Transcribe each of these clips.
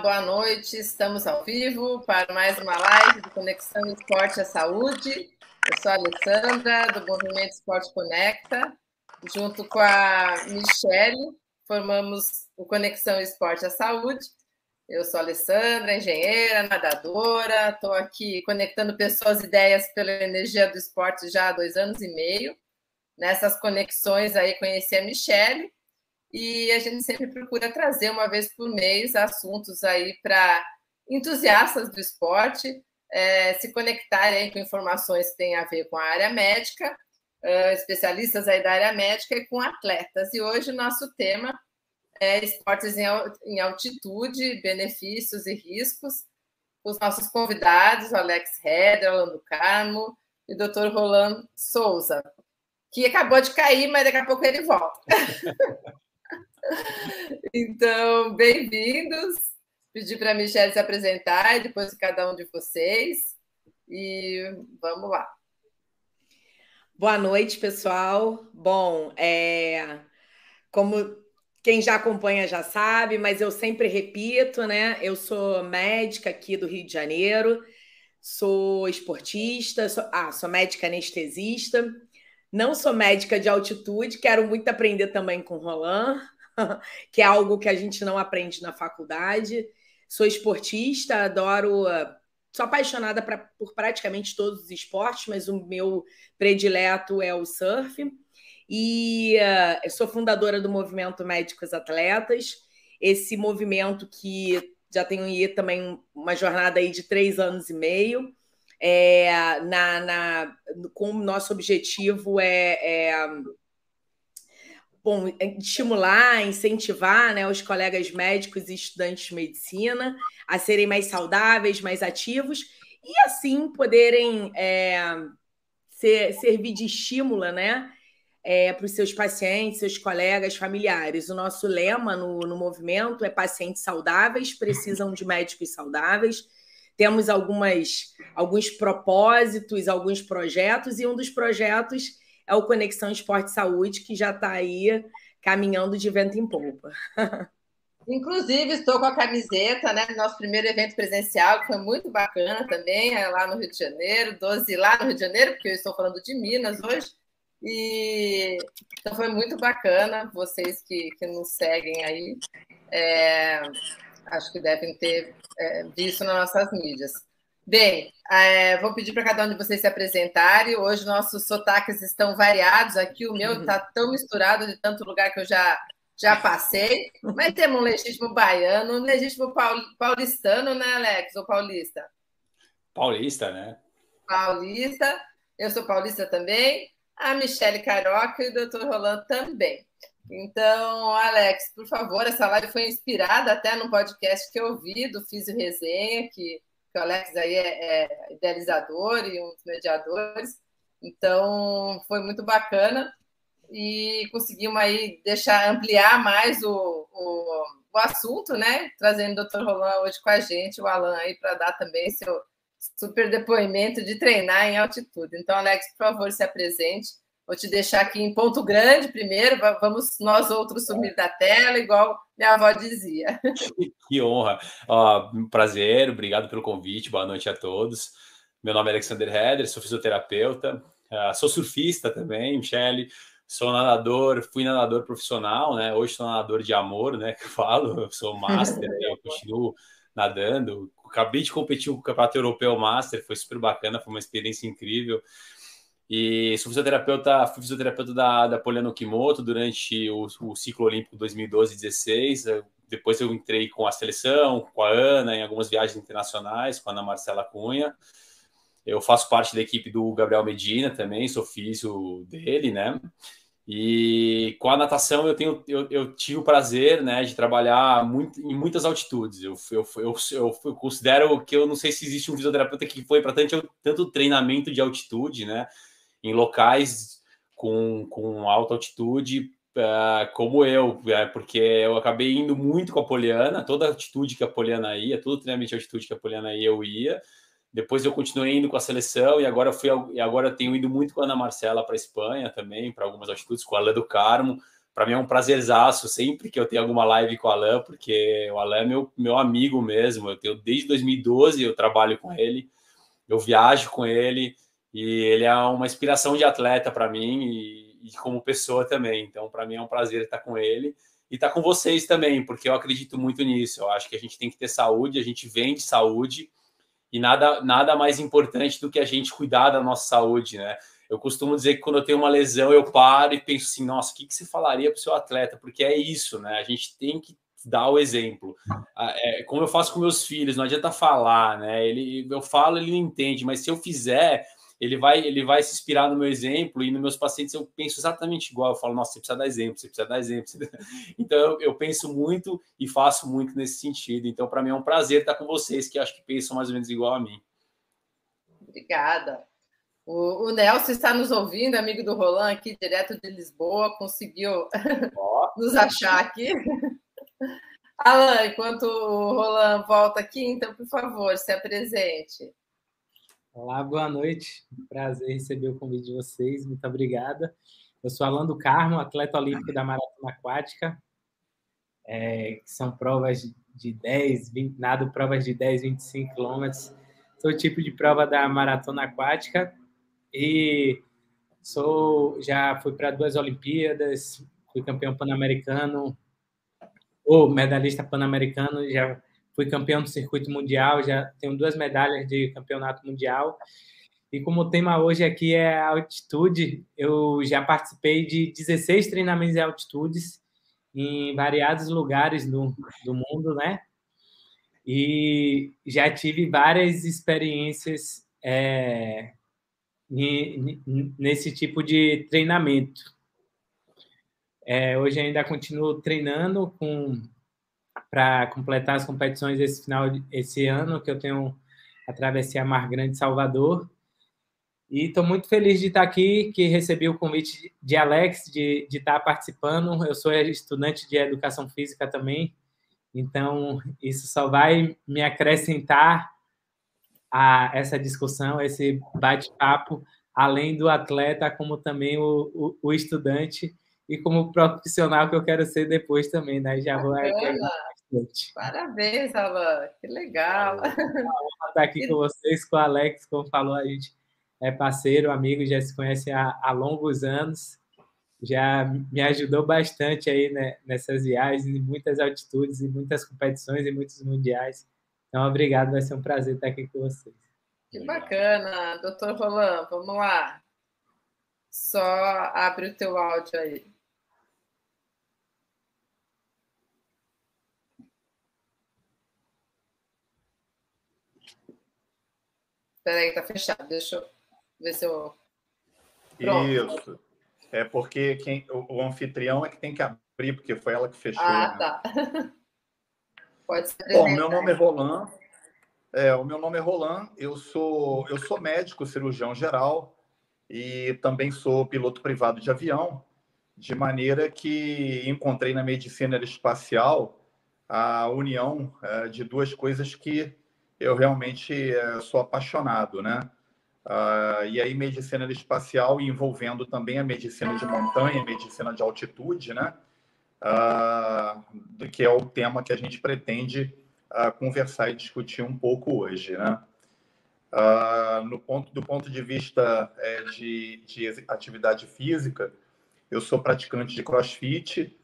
Boa noite. Estamos ao vivo para mais uma live de Conexão Esporte à Saúde. Eu sou a Alessandra, do Movimento Esporte Conecta. Junto com a Michele, formamos o Conexão Esporte à Saúde. Eu sou a Alessandra, engenheira, nadadora. Estou aqui conectando pessoas e ideias pela energia do esporte já há dois anos e meio. Nessas conexões aí conheci a Michele e a gente sempre procura trazer uma vez por mês assuntos aí para entusiastas do esporte é, se conectarem com informações que têm a ver com a área médica, especialistas aí da área médica e com atletas. E hoje o nosso tema é esportes em, em altitude, benefícios e riscos. Os nossos convidados, Alex Heder, Orlando Carmo e Dr. Roland Souza, que acabou de cair, mas daqui a pouco ele volta. Então, bem-vindos. Pedi para a Michelle se apresentar e depois de cada um de vocês. E vamos lá. Boa noite, pessoal. Bom, é... como quem já acompanha já sabe, mas eu sempre repito, né? Eu sou médica aqui do Rio de Janeiro, sou esportista, sou... ah, sou médica anestesista, não sou médica de altitude, quero muito aprender também com o Roland, que é algo que a gente não aprende na faculdade. Sou esportista, adoro. Sou apaixonada pra, por praticamente todos os esportes, mas o meu predileto é o surf. E uh, sou fundadora do movimento Médicos Atletas, esse movimento que já tem aí também uma jornada aí de três anos e meio. É, na, na, com o nosso objetivo é, é bom, é, estimular, incentivar né, os colegas médicos e estudantes de medicina a serem mais saudáveis, mais ativos e assim poderem é, ser, servir de estímulo né, é, para os seus pacientes, seus colegas, familiares. O nosso lema no, no movimento é pacientes saudáveis precisam de médicos saudáveis. Temos algumas, alguns propósitos, alguns projetos, e um dos projetos é o Conexão Esporte Saúde, que já está aí caminhando de vento em polpa. Inclusive, estou com a camiseta, né? Nosso primeiro evento presencial, que foi muito bacana também, é lá no Rio de Janeiro, 12 lá no Rio de Janeiro, porque eu estou falando de Minas hoje. E então foi muito bacana, vocês que, que nos seguem aí, é, acho que devem ter é, visto nas nossas mídias. Bem, é, vou pedir para cada um de vocês se apresentarem. Hoje nossos sotaques estão variados. Aqui o meu está tão misturado de tanto lugar que eu já, já passei. Mas temos um legítimo baiano, um legítimo paulistano, né, Alex? Ou paulista? Paulista, né? Paulista. Eu sou paulista também. A Michele Caroca e o doutor Rolando também. Então, Alex, por favor, essa live foi inspirada até no podcast que eu vi do Físio Resenha, que que o Alex aí é, é idealizador e um dos mediadores. Então, foi muito bacana e conseguimos aí deixar ampliar mais o, o, o assunto, né? Trazendo o Dr. Roland hoje com a gente, o Alan aí, para dar também seu super depoimento de treinar em altitude. Então, Alex, por favor, se apresente Vou te deixar aqui em ponto grande primeiro, vamos nós outros sumir da tela, igual minha avó dizia. Que honra. um prazer, obrigado pelo convite, boa noite a todos. Meu nome é Alexander Heder, sou fisioterapeuta, uh, sou surfista também, Michele, sou nadador, fui nadador profissional, né? Hoje sou nadador de amor, né? Que eu falo, eu sou master, eu continuo nadando. Acabei de competir com o Campeonato Europeu Master, foi super bacana, foi uma experiência incrível. E sou fisioterapeuta, fui fisioterapeuta da, da Poliana Kimoto durante o, o ciclo olímpico 2012-16. Depois eu entrei com a seleção, com a Ana, em algumas viagens internacionais, com a Ana Marcela Cunha. Eu faço parte da equipe do Gabriel Medina também, sou filho dele, né? E com a natação eu tenho eu, eu, tive o prazer né, de trabalhar muito, em muitas altitudes. Eu, eu, eu, eu, considero que eu não sei se existe um fisioterapeuta que foi para tanto, tanto treinamento de altitude, né? Em locais com, com alta altitude uh, como eu, é, porque eu acabei indo muito com a Poliana, toda a altitude que a Poliana ia, todo treinamento de altitude que a Poliana ia, eu ia. Depois eu continuei indo com a seleção e agora fui e agora tenho ido muito com a Ana Marcela para a Espanha também, para algumas altitudes com a Alain do Carmo. Para mim é um prazerzaço sempre que eu tenho alguma live com o Alain, porque o Alain é meu, meu amigo mesmo. Eu tenho desde 2012 eu trabalho com ele, eu viajo com ele e ele é uma inspiração de atleta para mim e, e, como pessoa também. Então, para mim é um prazer estar com ele e estar com vocês também, porque eu acredito muito nisso. Eu acho que a gente tem que ter saúde, a gente vende saúde e nada, nada mais importante do que a gente cuidar da nossa saúde, né? Eu costumo dizer que quando eu tenho uma lesão, eu paro e penso assim, nossa, o que, que você falaria para o seu atleta? Porque é isso, né? A gente tem que dar o exemplo. Ah, é, como eu faço com meus filhos, não adianta falar, né? Ele, eu falo, ele não entende, mas se eu fizer, ele vai, ele vai se inspirar no meu exemplo e nos meus pacientes eu penso exatamente igual. Eu falo, nossa, você precisa dar exemplo, você precisa dar exemplo. Então eu, penso muito e faço muito nesse sentido. Então, para mim é um prazer estar com vocês que acho que pensam mais ou menos igual a mim. Obrigada. O, o Nelson está nos ouvindo, amigo do Roland, aqui direto de Lisboa, conseguiu oh. nos achar aqui. Alan, enquanto o Roland volta aqui, então, por favor, se apresente. Olá, boa noite. Prazer receber o convite de vocês. Muito obrigada. Eu sou Alan do Carmo, atleta olímpico da maratona aquática. É, são provas de 10, 20, nado provas de 10, 25 quilômetros. Sou tipo de prova da maratona aquática e sou já fui para duas Olimpíadas, fui campeão pan-americano ou medalhista pan-americano, já fui campeão do circuito mundial, já tenho duas medalhas de campeonato mundial. E como o tema hoje aqui é altitude, eu já participei de 16 treinamentos de altitudes em variados lugares do, do mundo, né? E já tive várias experiências é, nesse tipo de treinamento. É, hoje ainda continuo treinando com para completar as competições esse final esse ano que eu tenho a Mar Grande Salvador. E estou muito feliz de estar aqui, que recebi o convite de Alex de, de estar participando. Eu sou estudante de educação física também, então isso só vai me acrescentar a essa discussão, esse bate-papo, além do atleta, como também o, o, o, estudante e como profissional que eu quero ser depois também, né? Já vou Parabéns, Alan, que legal. estar aqui com vocês, com o Alex, como falou, a gente é parceiro, amigo, já se conhece há, há longos anos, já me ajudou bastante aí né, nessas viagens, em muitas altitudes, em muitas competições, e muitos mundiais. Então, obrigado, vai ser um prazer estar aqui com vocês. Que bacana, doutor Roland, vamos lá. Só abre o teu áudio aí. Peraí, tá fechado. Deixa eu ver se eu. Pronto. Isso. É porque quem, o, o, anfitrião é que tem que abrir, porque foi ela que fechou. Ah, né? tá. Pode ser. Bom, meu nome é Roland. É, o meu nome é Roland. Eu sou, eu sou médico, cirurgião geral e também sou piloto privado de avião, de maneira que encontrei na medicina espacial a união é, de duas coisas que eu realmente eh, sou apaixonado, né? Uh, e aí, medicina espacial envolvendo também a medicina de montanha, medicina de altitude, né? Uh, que é o tema que a gente pretende uh, conversar e discutir um pouco hoje, né? no ponto, do ponto de vista é, de, de, atividade física, eu sou praticante de crossfit,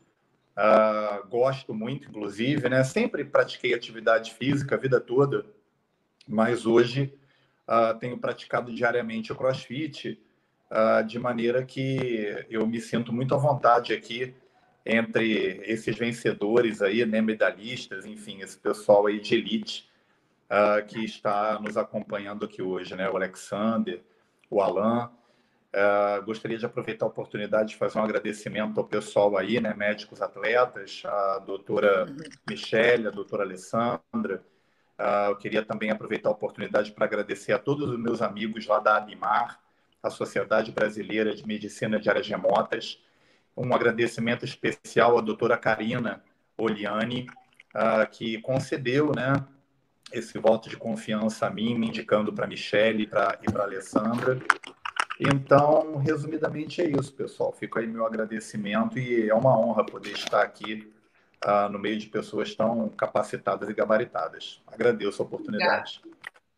gosto muito, inclusive, né? Sempre pratiquei atividade física a vida toda, mas hoje uh, tenho praticado diariamente o crossfit, uh, de maneira que eu me sinto muito à vontade aqui entre esses vencedores aí, né, medalhistas, enfim, esse pessoal aí de elite uh, que está nos acompanhando aqui hoje, né? O Alexander, o Alan. Uh, gostaria de aproveitar a oportunidade de fazer um agradecimento ao pessoal aí, né? Médicos atletas, a doutora Michelle, a doutora Alessandra. Uh, eu queria também aproveitar a oportunidade para agradecer a todos os meus amigos lá da ABIMAR, a Sociedade Brasileira de Medicina de Áreas Remotas. Um agradecimento especial à doutora Karina Oliani, uh, que concedeu né, esse voto de confiança a mim, me indicando para a Michelle pra, e para a Alessandra. Então, resumidamente é isso, pessoal. Fica aí meu agradecimento e é uma honra poder estar aqui uh, no meio de pessoas tão capacitadas e gabaritadas. Agradeço a oportunidade.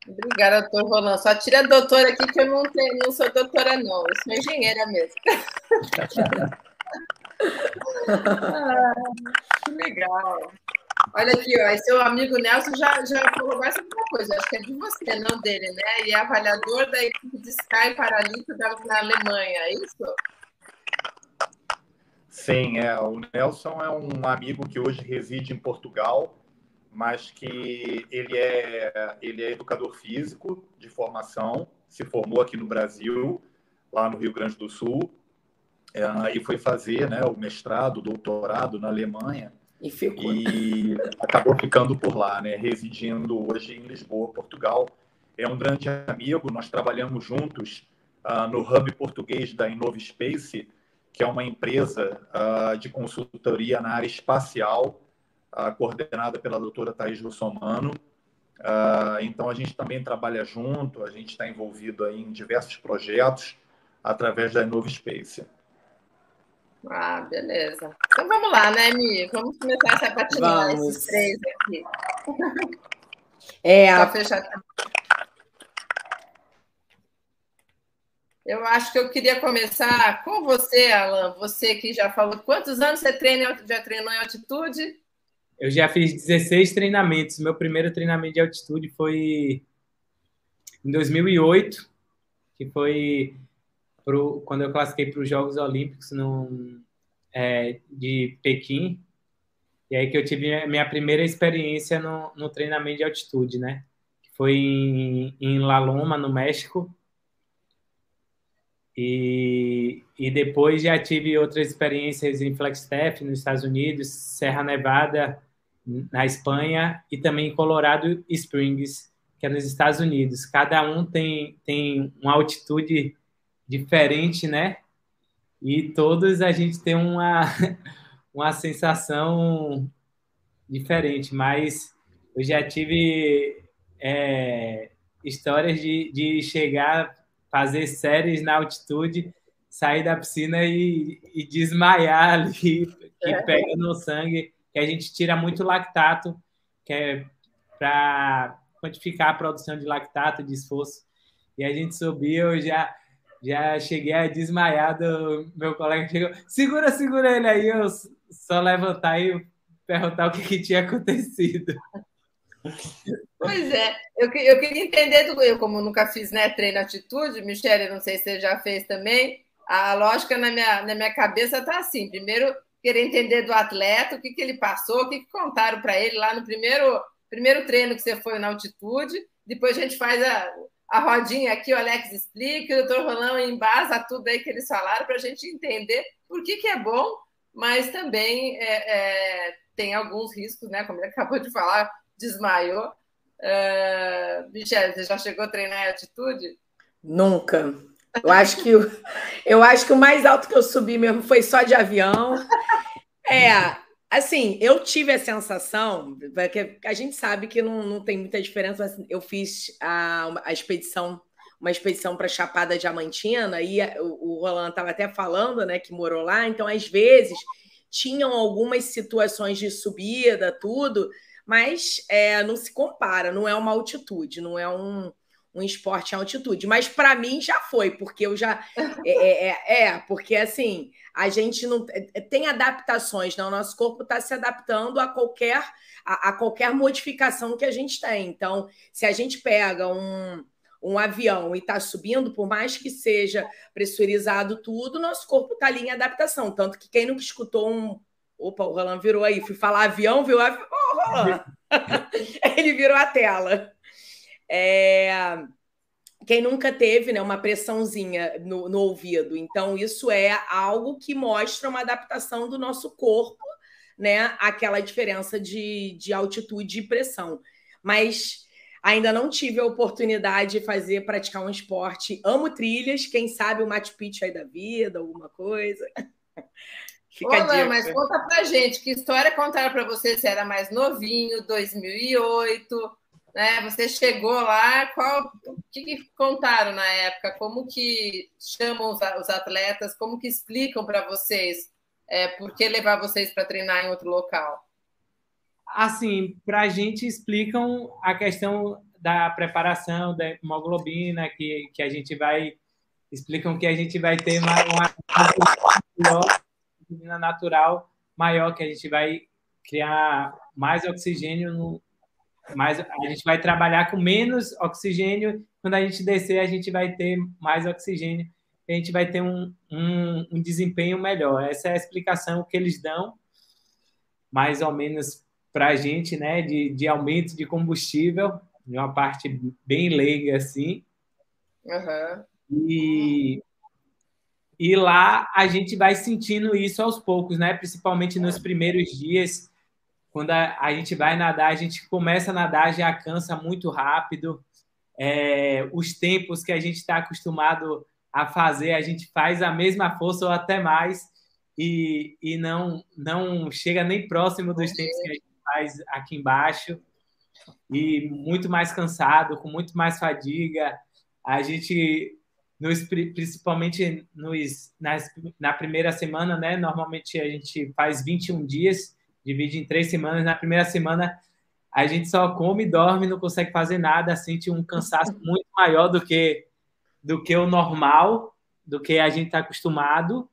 Obrigada, doutor Roland. Só tira a doutora aqui, que eu não, tenho, não sou doutora, não. Eu sou engenheira mesmo. ah, que legal. Olha aqui, ó, seu amigo Nelson já, já falou mais alguma coisa, acho que é de você, não dele, né? Ele é avaliador da equipe de Sky Paralímpico na Alemanha, é isso? Sim, é. O Nelson é um amigo que hoje reside em Portugal, mas que ele é, ele é educador físico de formação, se formou aqui no Brasil, lá no Rio Grande do Sul, é, e foi fazer né, o mestrado, o doutorado na Alemanha, e, ficou. e acabou ficando por lá, né, residindo hoje em Lisboa, Portugal. É um grande amigo, nós trabalhamos juntos uh, no Hub Português da InnovaSpace, que é uma empresa uh, de consultoria na área espacial, uh, coordenada pela doutora Thais Russomano. Uh, então, a gente também trabalha junto, a gente está envolvido aí em diversos projetos através da InnovaSpace. Ah, beleza. Então vamos lá, né, Mi? Vamos começar essa patinar esses três aqui. É, a... fechar. Eu acho que eu queria começar com você, Alan. Você que já falou. Quantos anos você treina, já treinou em altitude? Eu já fiz 16 treinamentos. Meu primeiro treinamento de altitude foi em 2008, que foi pro, quando eu classifiquei para os Jogos Olímpicos no, é, de Pequim. E aí que eu tive minha primeira experiência no, no treinamento de altitude, né? Foi em, em La Loma, no México e, e depois já tive outras experiências em Flagstaff, nos Estados Unidos, Serra Nevada, na Espanha, e também em Colorado Springs, que é nos Estados Unidos. Cada um tem, tem uma altitude diferente, né? E todos a gente tem uma, uma sensação diferente, mas eu já tive é, histórias de, de chegar fazer séries na altitude, sair da piscina e, e desmaiar ali, que é. pega no sangue, que a gente tira muito lactato, que é para quantificar a produção de lactato, de esforço. E a gente subiu, eu já já cheguei a desmaiar do meu colega chegou, segura, segura ele aí, eu só levantar e perguntar o que, que tinha acontecido. Pois é, eu, eu queria entender do eu, como nunca fiz né, treino atitude, Michele, não sei se você já fez também. A lógica na minha, na minha cabeça está assim: primeiro, querer entender do atleta, o que, que ele passou, o que, que contaram para ele lá no primeiro, primeiro treino que você foi na altitude. Depois a gente faz a, a rodinha aqui, o Alex explica, o doutor Rolão embasa tudo aí que eles falaram para a gente entender por que, que é bom, mas também é, é, tem alguns riscos, né? Como ele acabou de falar, desmaiou. Uh, Michelle, você já chegou a treinar em altitude? Nunca. Eu acho que eu acho que o mais alto que eu subi mesmo foi só de avião. É, assim, eu tive a sensação, porque a gente sabe que não, não tem muita diferença, mas eu fiz a, a expedição, uma expedição para Chapada Diamantina, e o, o Roland estava até falando, né, que morou lá, então às vezes tinham algumas situações de subida, tudo, mas é, não se compara, não é uma altitude, não é um, um esporte em altitude. Mas para mim já foi, porque eu já. É, é, é, é, porque assim, a gente não é, tem adaptações, né? o nosso corpo está se adaptando a qualquer, a, a, qualquer modificação que a gente tem. Então, se a gente pega um. Um avião e está subindo, por mais que seja pressurizado tudo, nosso corpo está ali em adaptação. Tanto que quem nunca escutou um, Opa, o Roland virou aí. Fui falar avião, viu? Ele virou a tela. É... Quem nunca teve né, uma pressãozinha no, no ouvido? Então, isso é algo que mostra uma adaptação do nosso corpo né, àquela diferença de, de altitude e pressão. Mas ainda não tive a oportunidade de fazer, praticar um esporte. Amo trilhas, quem sabe o Machu Picchu aí da vida, alguma coisa. Fica Olá, mas conta pra gente, que história contaram para você? Você era mais novinho, 2008, né? Você chegou lá, qual, o que, que contaram na época? Como que chamam os, os atletas? Como que explicam para vocês é, por que levar vocês para treinar em outro local? Assim, para a gente explicam a questão da preparação da hemoglobina, que, que a gente vai explicam que a gente vai ter uma, uma hemoglobina natural maior, que a gente vai criar mais oxigênio no, mais, a gente vai trabalhar com menos oxigênio. Quando a gente descer, a gente vai ter mais oxigênio. A gente vai ter um, um, um desempenho melhor. Essa é a explicação que eles dão, mais ou menos para a gente, né, de, de aumento de combustível, de uma parte bem leiga assim. Uhum. E, e lá a gente vai sentindo isso aos poucos, né? Principalmente nos primeiros dias, quando a, a gente vai nadar, a gente começa a nadar, já cansa muito rápido. É, os tempos que a gente está acostumado a fazer, a gente faz a mesma força ou até mais e, e não, não chega nem próximo dos tempos que a gente faz aqui embaixo e muito mais cansado, com muito mais fadiga. A gente nos, principalmente nos, nas, na primeira semana, né? Normalmente a gente faz 21 dias, divide em três semanas. Na primeira semana a gente só come, dorme, não consegue fazer nada, sente um cansaço muito maior do que do que o normal, do que a gente está acostumado.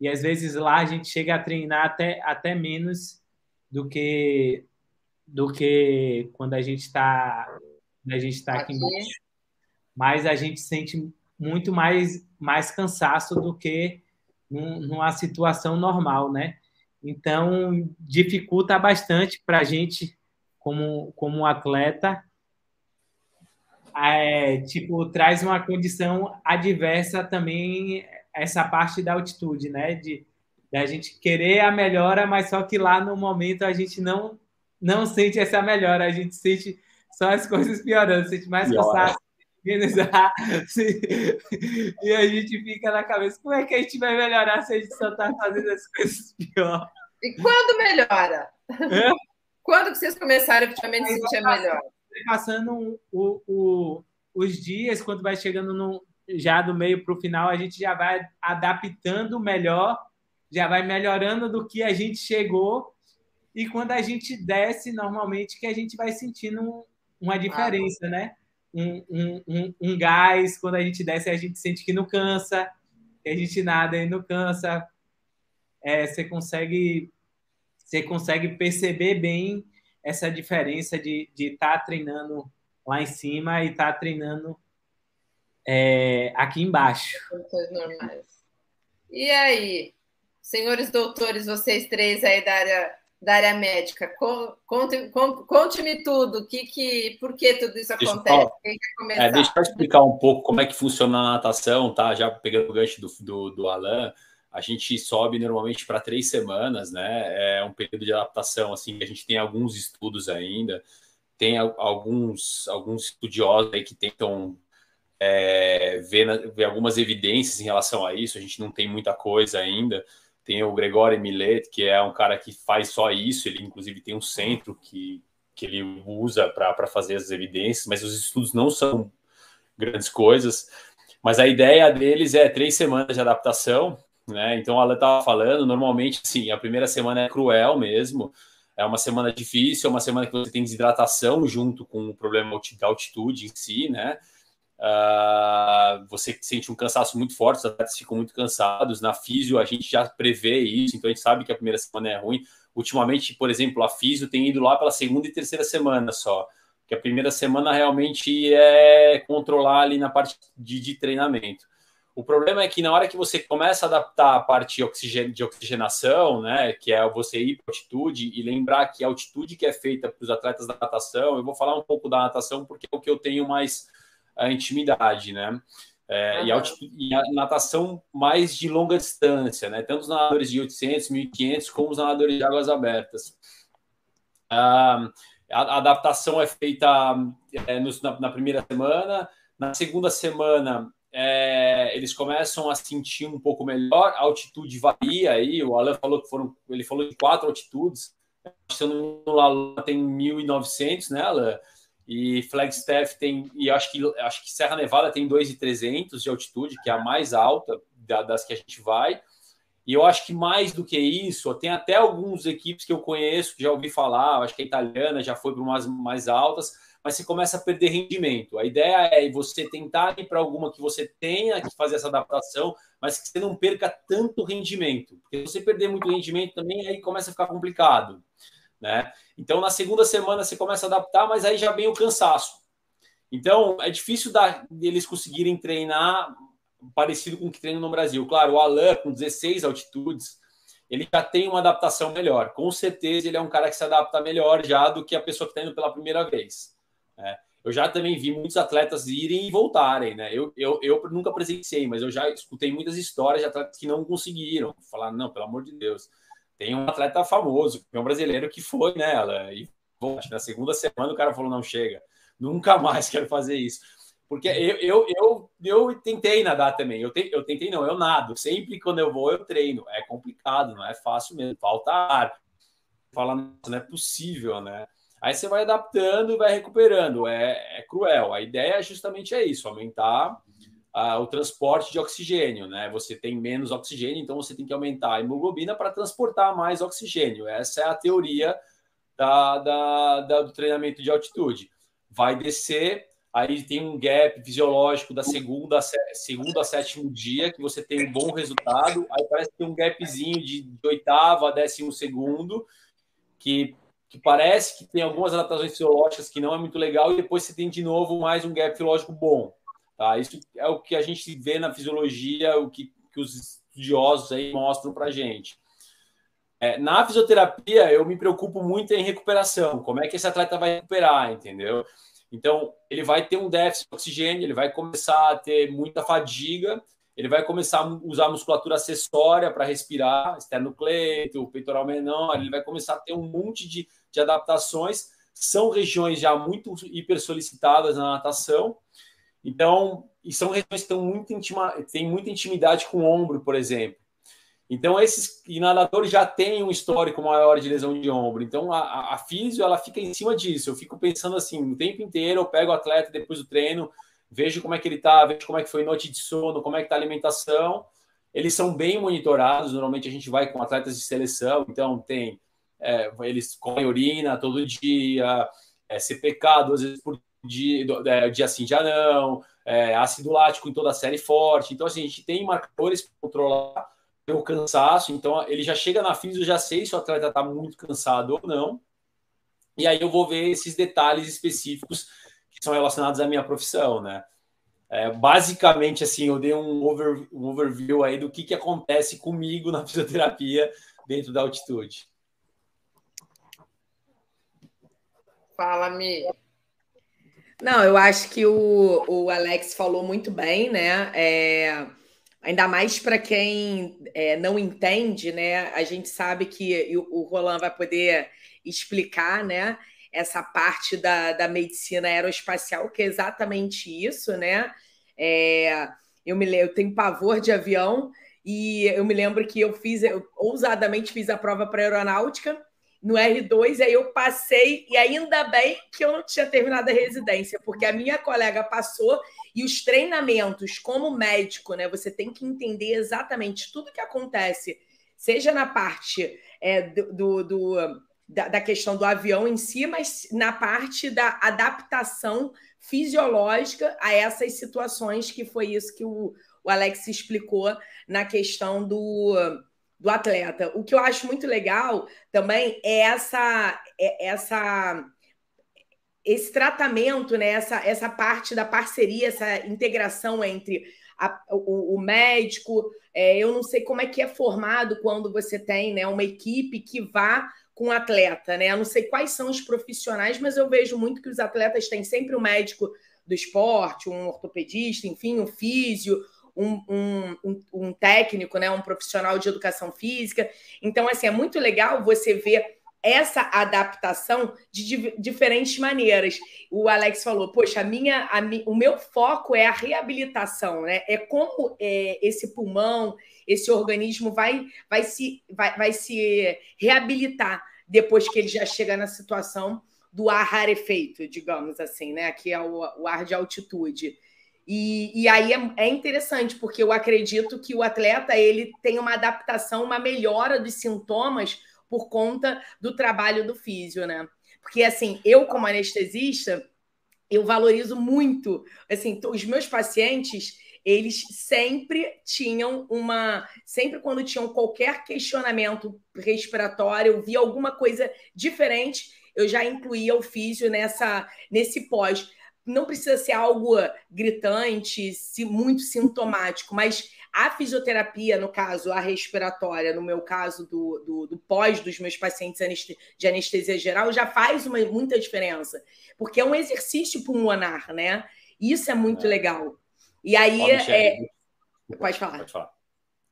E às vezes lá a gente chega a treinar até, até menos do que do que quando a gente está a gente está aqui embaixo. Mas a gente sente muito mais, mais cansaço do que numa situação normal, né? Então, dificulta bastante para a gente, como, como atleta, é, tipo, traz uma condição adversa também essa parte da altitude, né? De, de a gente querer a melhora, mas só que lá no momento a gente não não sente essa melhora, a gente sente só as coisas piorando, sente mais cansaço, organizar. e a gente fica na cabeça, como é que a gente vai melhorar se a gente só está fazendo as coisas pior? E quando melhora? É? Quando que vocês começaram efetivamente a sentir melhor? Passando o, o, os dias, quando vai chegando no, já do meio para o final, a gente já vai adaptando melhor, já vai melhorando do que a gente chegou. E quando a gente desce, normalmente, que a gente vai sentindo uma diferença, ah. né? Um, um, um, um gás, quando a gente desce, a gente sente que não cansa, a gente nada e não cansa. É, você consegue você consegue perceber bem essa diferença de estar tá treinando lá em cima e estar tá treinando é, aqui embaixo. E aí, senhores doutores, vocês três aí da área da área médica. Conte-me conte tudo, que, que, por que tudo isso acontece? é, deixa eu explicar um pouco como é que funciona a natação, tá? Já pegando o gancho do, do, do Alan, a gente sobe normalmente para três semanas, né? É um período de adaptação, assim, a gente tem alguns estudos ainda, tem alguns, alguns estudiosos aí que tentam é, ver, ver algumas evidências em relação a isso, a gente não tem muita coisa ainda, tem o Gregório Millet, que é um cara que faz só isso, ele inclusive tem um centro que, que ele usa para fazer as evidências, mas os estudos não são grandes coisas. Mas a ideia deles é três semanas de adaptação, né? Então ela estava falando, normalmente, sim, a primeira semana é cruel mesmo, é uma semana difícil, é uma semana que você tem desidratação junto com o problema da altitude em si, né? Uh, você sente um cansaço muito forte, os atletas ficam muito cansados. Na físio, a gente já prevê isso, então a gente sabe que a primeira semana é ruim. Ultimamente, por exemplo, a físio tem ido lá pela segunda e terceira semana só, que a primeira semana realmente é controlar ali na parte de, de treinamento. O problema é que na hora que você começa a adaptar a parte de, oxigen de oxigenação, né, que é você ir para altitude e lembrar que a altitude que é feita para os atletas da natação, eu vou falar um pouco da natação porque é o que eu tenho mais a intimidade, né? É, uhum. e, a, e, a, natação mais de longa distância, né? Tanto os nadadores de 800, 1500, como os nadadores de águas abertas. Ah, a, adaptação é feita é, no, na, na, primeira semana, na segunda semana é, eles começam a sentir um pouco melhor, a altitude varia aí, o Alan falou que foram, ele falou de quatro altitudes, se eu não tem 1.900, né, Alan? E Flagstaff tem, e acho que, acho que Serra Nevada tem 2,300 de altitude, que é a mais alta das que a gente vai. E eu acho que mais do que isso, tem até algumas equipes que eu conheço, que já ouvi falar, acho que a italiana já foi para umas mais altas, mas você começa a perder rendimento. A ideia é você tentar ir para alguma que você tenha que fazer essa adaptação, mas que você não perca tanto rendimento. Porque se você perder muito rendimento também, aí começa a ficar complicado. Né? Então, na segunda semana você começa a adaptar, mas aí já vem o cansaço. Então, é difícil eles conseguirem treinar parecido com o que treinam no Brasil. Claro, o Alan, com 16 altitudes, ele já tem uma adaptação melhor. Com certeza, ele é um cara que se adapta melhor já do que a pessoa que está indo pela primeira vez. Né? Eu já também vi muitos atletas irem e voltarem, né? Eu, eu, eu nunca presenciei, mas eu já escutei muitas histórias de atletas que não conseguiram. Falar, não, pelo amor de Deus tem um atleta famoso, um brasileiro que foi nela. E na segunda semana o cara falou: não chega, nunca mais quero fazer isso. Porque eu, eu, eu, eu tentei nadar também. Eu, te, eu tentei, não, eu nado. Sempre quando eu vou, eu treino. É complicado, não é fácil mesmo. Falta ar. Fala, não é possível, né? Aí você vai adaptando e vai recuperando. É, é cruel. A ideia é justamente é isso: aumentar o transporte de oxigênio, né? Você tem menos oxigênio, então você tem que aumentar a hemoglobina para transportar mais oxigênio. Essa é a teoria da, da, da, do treinamento de altitude. Vai descer, aí tem um gap fisiológico da segunda, segunda a sétimo dia, que você tem um bom resultado, aí parece que tem um gapzinho de, de oitavo a décimo segundo, que, que parece que tem algumas adaptações fisiológicas que não é muito legal, e depois você tem de novo mais um gap fisiológico bom. Tá? Isso é o que a gente vê na fisiologia, o que, que os estudiosos aí mostram para gente. É, na fisioterapia, eu me preocupo muito em recuperação. Como é que esse atleta vai recuperar, entendeu? Então, ele vai ter um déficit de oxigênio, ele vai começar a ter muita fadiga, ele vai começar a usar musculatura acessória para respirar, esternocleito, peitoral menor, ele vai começar a ter um monte de, de adaptações. São regiões já muito hiper solicitadas na natação, então, e são regiões que estão muito intima, têm muita intimidade com o ombro, por exemplo. Então, esses inadadores já têm um histórico maior de lesão de ombro. Então, a, a físio, ela fica em cima disso. Eu fico pensando assim, o tempo inteiro, eu pego o atleta depois do treino, vejo como é que ele está, vejo como é que foi noite de sono, como é que está a alimentação. Eles são bem monitorados. Normalmente, a gente vai com atletas de seleção, então tem... É, eles comem urina todo dia, é, CPK duas vezes por de, é, de assim, de anão, é, ácido lático em toda a série forte. Então, assim, a gente tem marcadores para controlar o cansaço. Então, ele já chega na física, eu já sei se o atleta está muito cansado ou não. E aí eu vou ver esses detalhes específicos que são relacionados à minha profissão, né? É, basicamente, assim, eu dei um, over, um overview aí do que, que acontece comigo na fisioterapia dentro da altitude. Fala, Mi. Não, eu acho que o, o Alex falou muito bem, né? É, ainda mais para quem é, não entende, né? A gente sabe que o, o Roland vai poder explicar, né? Essa parte da, da medicina aeroespacial, que é exatamente isso, né? É, eu me eu tenho pavor de avião e eu me lembro que eu fiz, eu ousadamente fiz a prova para aeronáutica no R2, aí eu passei, e ainda bem que eu não tinha terminado a residência, porque a minha colega passou e os treinamentos como médico, né? Você tem que entender exatamente tudo que acontece, seja na parte é, do, do da, da, questão do avião em si, mas na parte da adaptação fisiológica a essas situações, que foi isso que o, o Alex explicou na questão do do atleta. O que eu acho muito legal também é essa, é essa esse tratamento, né? essa, essa parte da parceria, essa integração entre a, o, o, médico. É, eu não sei como é que é formado quando você tem né, uma equipe que vá com o atleta, né? Eu não sei quais são os profissionais, mas eu vejo muito que os atletas têm sempre um médico do esporte, um ortopedista, enfim, um físio, um, um, um, técnico, né, um profissional de educação física. Então, assim, é muito legal você ver essa adaptação de diferentes maneiras. O Alex falou, poxa, a minha, a mi, o meu foco é a reabilitação, né? É como é, esse pulmão, esse organismo vai, vai, se, vai, vai se reabilitar depois que ele já chega na situação do ar rarefeito, digamos assim, né? Que é o, o ar de altitude. E, e aí é, é, interessante, porque eu acredito que o atleta ele tem uma adaptação, uma melhora dos sintomas por conta do trabalho do físio, né? Porque assim, eu como anestesista, eu valorizo muito, assim, os meus pacientes, eles sempre tinham uma, sempre quando tinham qualquer questionamento respiratório, eu via alguma coisa diferente, eu já incluía o físio nessa nesse pós não precisa ser algo gritante, muito sintomático, mas a fisioterapia, no caso, a respiratória, no meu caso, do, do, do pós dos meus pacientes de anestesia geral, já faz uma, muita diferença. Porque é um exercício pulmonar, né? Isso é muito é. legal. E aí. Ó, é... Pode falar. Pode falar.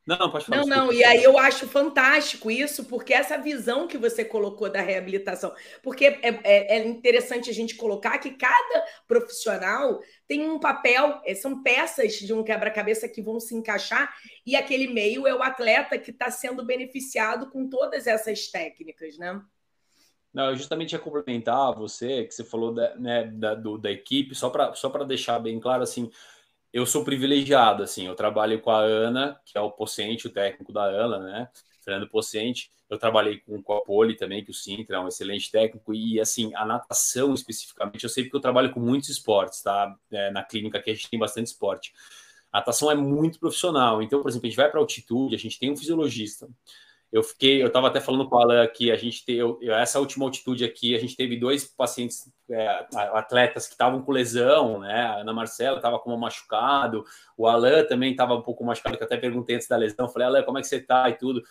Não, pode falar. Não, não, e aí eu acho fantástico isso, porque essa visão que você colocou da reabilitação, porque é, é, é interessante a gente colocar que cada profissional tem um papel, é, são peças de um quebra-cabeça que vão se encaixar, e aquele meio é o atleta que está sendo beneficiado com todas essas técnicas, né? Não, eu justamente ia complementar você, que você falou da, né, da, do, da equipe, só para só deixar bem claro, assim, eu sou privilegiado, assim, eu trabalho com a Ana, que é o Pocente, o técnico da Ana, né? Fernando Pocente. Eu trabalhei com, com a Poli também, que o Sintra é um excelente técnico. E, assim, a natação especificamente, eu sei porque eu trabalho com muitos esportes, tá? É, na clínica que a gente tem bastante esporte. A natação é muito profissional. Então, por exemplo, a gente vai para altitude, a gente tem um fisiologista, eu fiquei, eu estava até falando com a Alan aqui, a gente tem essa última altitude aqui, a gente teve dois pacientes, é, atletas que estavam com lesão, né? A Ana Marcela estava com machucado, o Alan também estava um pouco machucado, que eu até perguntei antes da lesão, falei, Alan, como é que você está e tudo.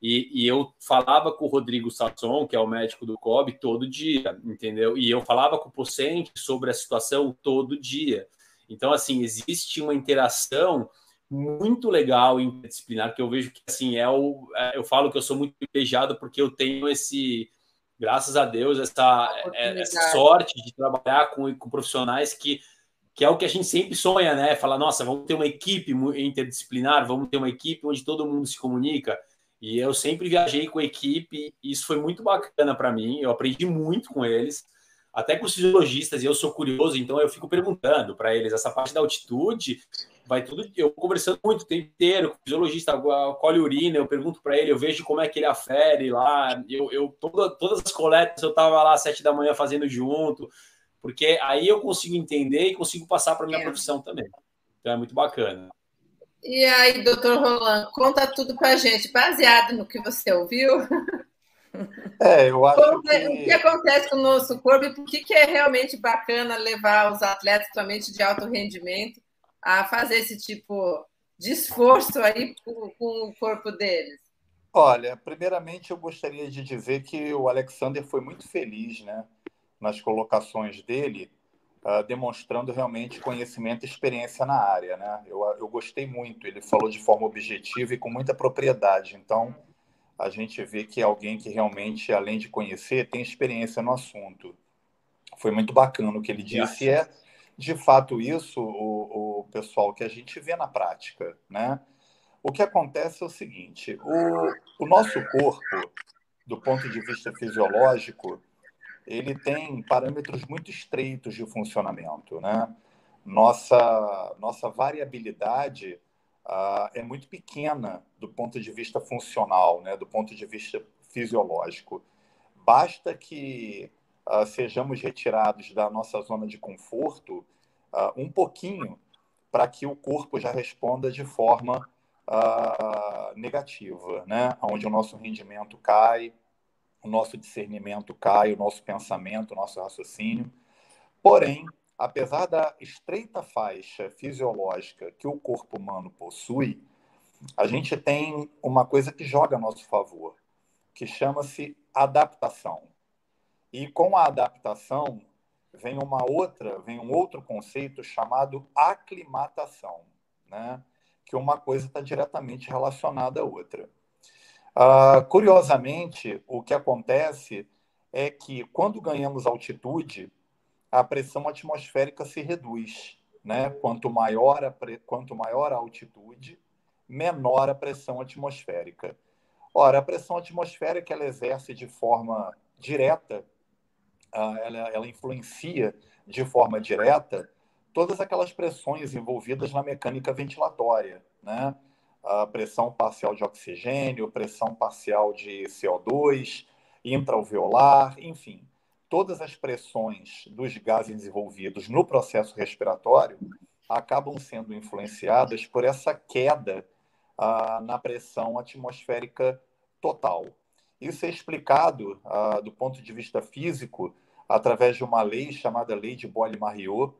E, e, eu falava com o Rodrigo Sasson, que é o médico do COB, todo dia, entendeu? E eu falava com o paciente sobre a situação todo dia. Então, assim, existe uma interação muito legal interdisciplinar, que eu vejo que assim é o é, eu falo que eu sou muito privilegiado porque eu tenho esse graças a Deus essa, é, essa sorte de trabalhar com, com profissionais que que é o que a gente sempre sonha, né? Falar, nossa, vamos ter uma equipe interdisciplinar, vamos ter uma equipe onde todo mundo se comunica. E eu sempre viajei com a equipe, e isso foi muito bacana para mim. Eu aprendi muito com eles até com os fisiologistas, e eu sou curioso, então eu fico perguntando para eles essa parte da altitude, vai tudo. Eu conversando muito o tempo inteiro com o fisiologista, colhe urina, eu pergunto para ele, eu vejo como é que ele afere lá. Eu, eu toda, todas as coletas eu estava lá às sete da manhã fazendo junto, porque aí eu consigo entender e consigo passar para minha é. profissão também. Então é muito bacana. E aí, doutor Roland, conta tudo para a gente, baseado no que você ouviu. É, eu acho Como, que... O que acontece com o nosso corpo e por que, que é realmente bacana levar os atletas, somente de alto rendimento, a fazer esse tipo de esforço aí com, com o corpo deles? Olha, primeiramente eu gostaria de dizer que o Alexander foi muito feliz né, nas colocações dele, uh, demonstrando realmente conhecimento e experiência na área. Né? Eu, eu gostei muito, ele falou de forma objetiva e com muita propriedade. Então, a gente vê que é alguém que realmente, além de conhecer, tem experiência no assunto. Foi muito bacana o que ele disse. E é, de fato, isso, o, o pessoal, que a gente vê na prática. Né? O que acontece é o seguinte: o, o nosso corpo, do ponto de vista fisiológico, ele tem parâmetros muito estreitos de funcionamento. Né? Nossa, nossa variabilidade uh, é muito pequena do ponto de vista funcional, né, do ponto de vista fisiológico. Basta que uh, sejamos retirados da nossa zona de conforto uh, um pouquinho para que o corpo já responda de forma negativa, né? onde o nosso rendimento cai, o nosso discernimento cai, o nosso pensamento, o nosso raciocínio. Porém, apesar da estreita faixa fisiológica que o corpo humano possui, a gente tem uma coisa que joga a nosso favor, que chama-se adaptação. E com a adaptação vem uma outra, vem um outro conceito chamado aclimatação, né? Que uma coisa está diretamente relacionada à outra. Uh, curiosamente, o que acontece é que quando ganhamos altitude, a pressão atmosférica se reduz, né? Quanto maior a, quanto maior a altitude, menor a pressão atmosférica. Ora, a pressão atmosférica ela exerce de forma direta, ela, ela influencia de forma direta todas aquelas pressões envolvidas na mecânica ventilatória, né? A pressão parcial de oxigênio, pressão parcial de CO2, intraalveolar, enfim, todas as pressões dos gases envolvidos no processo respiratório acabam sendo influenciadas por essa queda ah, na pressão atmosférica total. Isso é explicado ah, do ponto de vista físico através de uma lei chamada Lei de Boyle-Mariot,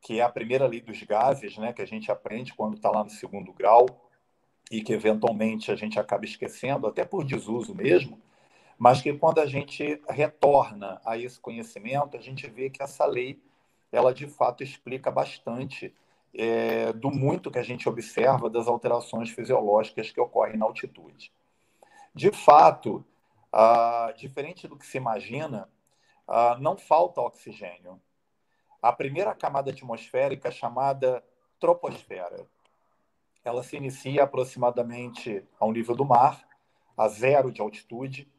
que é a primeira lei dos gases, né, que a gente aprende quando está lá no segundo grau e que eventualmente a gente acaba esquecendo, até por desuso mesmo, mas que quando a gente retorna a esse conhecimento, a gente vê que essa lei, ela de fato explica bastante é, do muito que a gente observa das alterações fisiológicas que ocorrem na altitude. De fato, ah, diferente do que se imagina, ah, não falta oxigênio. A primeira camada atmosférica, chamada troposfera, ela se inicia aproximadamente ao nível do mar, a zero de altitude,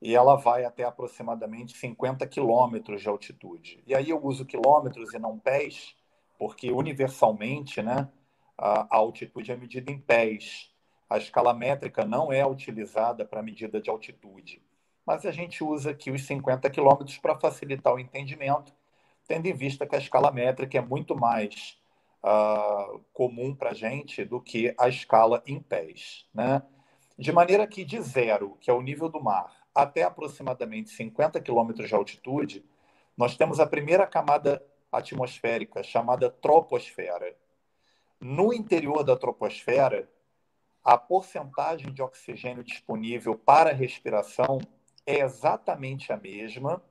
e ela vai até aproximadamente 50 quilômetros de altitude. E aí eu uso quilômetros e não pés, porque universalmente né, a altitude é medida em pés. A escala métrica não é utilizada para medida de altitude, mas a gente usa aqui os 50 quilômetros para facilitar o entendimento, tendo em vista que a escala métrica é muito mais uh, comum para a gente do que a escala em pés. Né? De maneira que de zero, que é o nível do mar, até aproximadamente 50 quilômetros de altitude, nós temos a primeira camada atmosférica, chamada troposfera. No interior da troposfera, a porcentagem de oxigênio disponível para respiração é exatamente a mesma,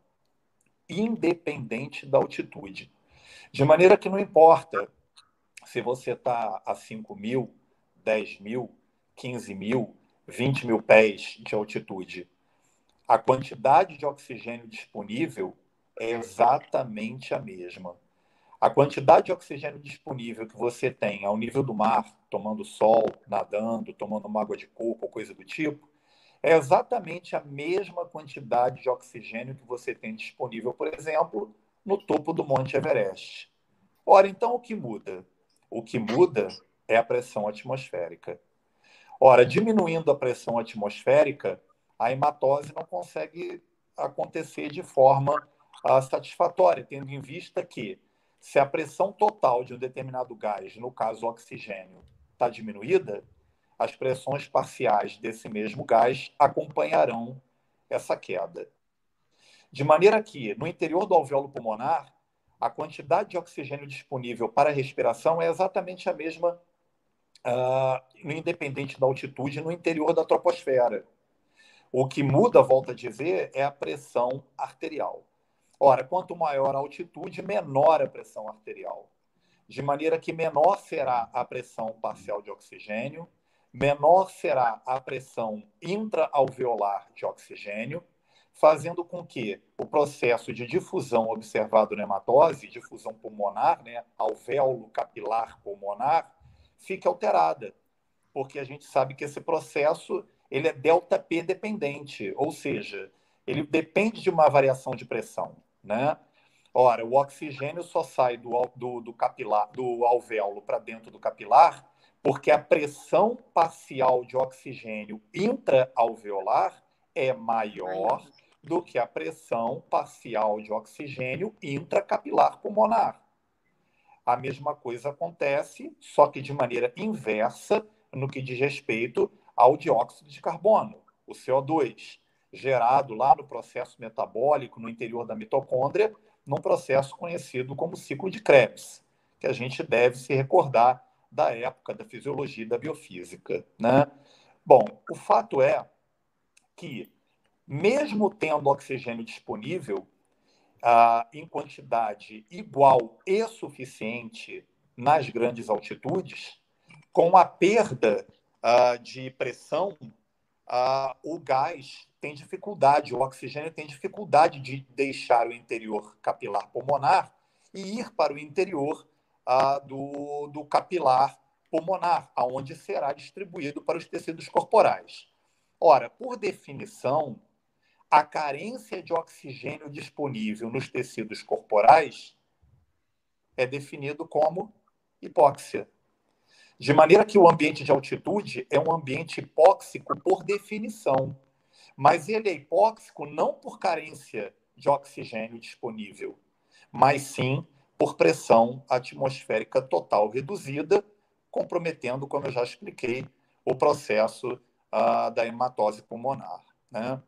independente da altitude. De maneira que não importa se você está a 5 mil, 10 mil, 15 mil, 20 mil pés de altitude. A quantidade de oxigênio disponível é exatamente a mesma. A quantidade de oxigênio disponível que você tem ao nível do mar, tomando sol, nadando, tomando uma água de coco ou coisa do tipo, é exatamente a mesma quantidade de oxigênio que você tem disponível, por exemplo, no topo do Monte Everest. Ora, então o que muda? O que muda é a pressão atmosférica. Ora, diminuindo a pressão atmosférica, a hematose não consegue acontecer de forma uh, satisfatória, tendo em vista que se a pressão total de um determinado gás, no caso o oxigênio, está diminuída, as pressões parciais desse mesmo gás acompanharão essa queda. De maneira que, no interior do alvéolo pulmonar, a quantidade de oxigênio disponível para a respiração é exatamente a mesma, uh, independente da altitude, no interior da troposfera. O que muda, volta a dizer, é a pressão arterial. Ora, quanto maior a altitude, menor a pressão arterial. De maneira que menor será a pressão parcial de oxigênio, menor será a pressão intraalveolar de oxigênio, fazendo com que o processo de difusão observado na hematose, difusão pulmonar, né, alvéolo capilar pulmonar, fique alterada, porque a gente sabe que esse processo ele é delta P dependente, ou seja, ele depende de uma variação de pressão, né? Ora, o oxigênio só sai do, do, do capilar, do alvéolo para dentro do capilar, porque a pressão parcial de oxigênio intraalveolar é maior do que a pressão parcial de oxigênio intracapilar pulmonar. A mesma coisa acontece, só que de maneira inversa no que diz respeito ao dióxido de carbono, o CO2, gerado lá no processo metabólico no interior da mitocôndria num processo conhecido como ciclo de Krebs, que a gente deve se recordar da época da fisiologia e da biofísica. Né? Bom, o fato é que, mesmo tendo oxigênio disponível ah, em quantidade igual e suficiente nas grandes altitudes, com a perda ah, de pressão, o gás tem dificuldade, o oxigênio tem dificuldade de deixar o interior capilar pulmonar e ir para o interior do, do capilar pulmonar, aonde será distribuído para os tecidos corporais. Ora, por definição, a carência de oxigênio disponível nos tecidos corporais é definido como hipóxia. De maneira que o ambiente de altitude é um ambiente hipóxico por definição. Mas ele é hipóxico não por carência de oxigênio disponível, mas sim por pressão atmosférica total reduzida, comprometendo, como eu já expliquei, o processo uh, da hematose pulmonar. Né?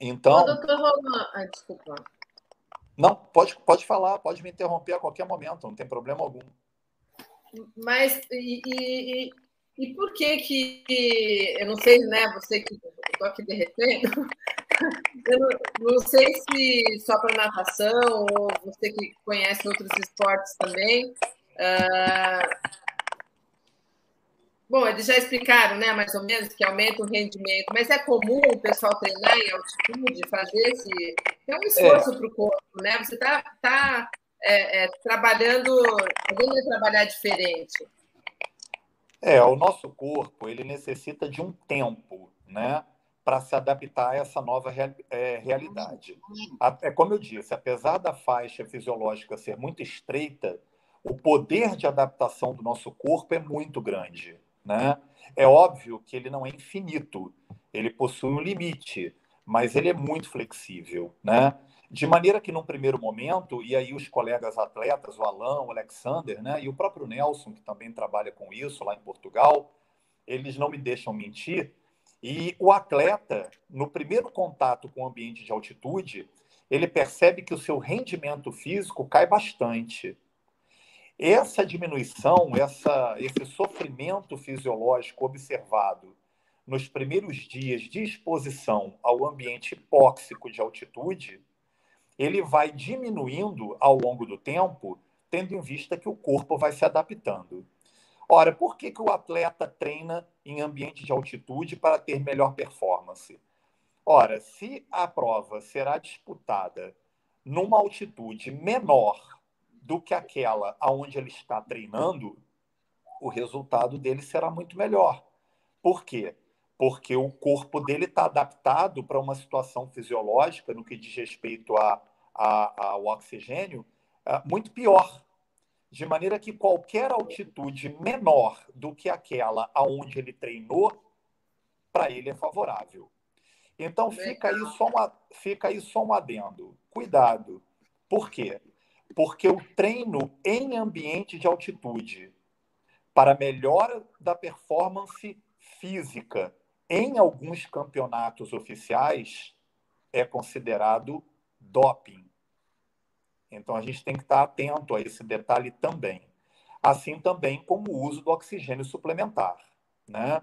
Então. Ô, doutor Roman, ah, desculpa. Não, pode, pode falar, pode me interromper a qualquer momento, não tem problema algum. Mas e, e, e por que que eu não sei, né? Você que estou aqui derretendo, eu não, não sei se só para natação ou você que conhece outros esportes também. Uh, Bom, eles já explicaram, né, mais ou menos, que aumenta o rendimento, mas é comum o pessoal treinar em altitude, fazer esse. É um esforço é. para o corpo, né? Você está tá, é, é, trabalhando, ele trabalhar diferente. É, o nosso corpo ele necessita de um tempo, né, para se adaptar a essa nova é, realidade. É como eu disse, apesar da faixa fisiológica ser muito estreita, o poder de adaptação do nosso corpo é muito grande. Né? É óbvio que ele não é infinito, ele possui um limite, mas ele é muito flexível. Né? De maneira que, num primeiro momento, e aí os colegas atletas, o Alain, o Alexander, né, e o próprio Nelson, que também trabalha com isso lá em Portugal, eles não me deixam mentir. E o atleta, no primeiro contato com o ambiente de altitude, ele percebe que o seu rendimento físico cai bastante. Essa diminuição, essa, esse sofrimento fisiológico observado nos primeiros dias de exposição ao ambiente hipóxico de altitude, ele vai diminuindo ao longo do tempo, tendo em vista que o corpo vai se adaptando. Ora, por que, que o atleta treina em ambiente de altitude para ter melhor performance? Ora, se a prova será disputada numa altitude menor do que aquela aonde ele está treinando, o resultado dele será muito melhor. Por quê? Porque o corpo dele está adaptado para uma situação fisiológica, no que diz respeito a, a, ao oxigênio, é, muito pior. De maneira que qualquer altitude menor do que aquela aonde ele treinou, para ele é favorável. Então fica aí, só uma, fica aí só um adendo. Cuidado. Por quê? porque o treino em ambiente de altitude para melhora da performance física em alguns campeonatos oficiais é considerado doping. Então a gente tem que estar atento a esse detalhe também. Assim também como o uso do oxigênio suplementar, né?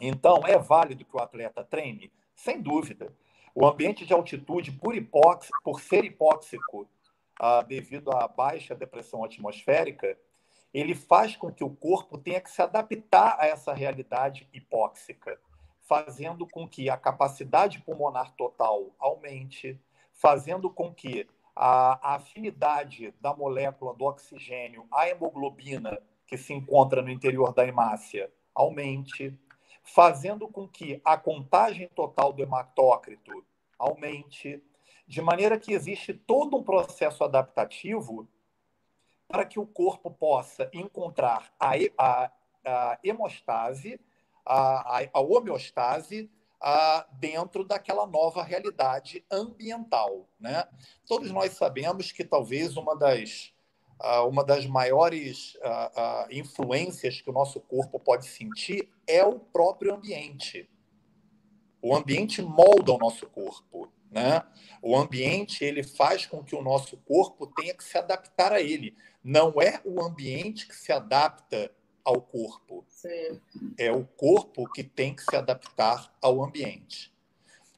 Então é válido que o atleta treine, sem dúvida. O ambiente de altitude por hipóxico, por ser hipóxico ah, devido à baixa depressão atmosférica, ele faz com que o corpo tenha que se adaptar a essa realidade hipóxica, fazendo com que a capacidade pulmonar total aumente, fazendo com que a, a afinidade da molécula do oxigênio à hemoglobina que se encontra no interior da hemácia aumente, fazendo com que a contagem total do hematócrito aumente, de maneira que existe todo um processo adaptativo para que o corpo possa encontrar a, a, a hemostase, a, a, homeostase a, dentro daquela nova realidade ambiental. Né? Todos nós sabemos que talvez uma das, uma das maiores influências que o nosso corpo pode sentir é o próprio ambiente. O ambiente molda o nosso corpo. né? O ambiente ele faz com que o nosso corpo tenha que se adaptar a ele. Não é o ambiente que se adapta ao corpo. Sim. É o corpo que tem que se adaptar ao ambiente.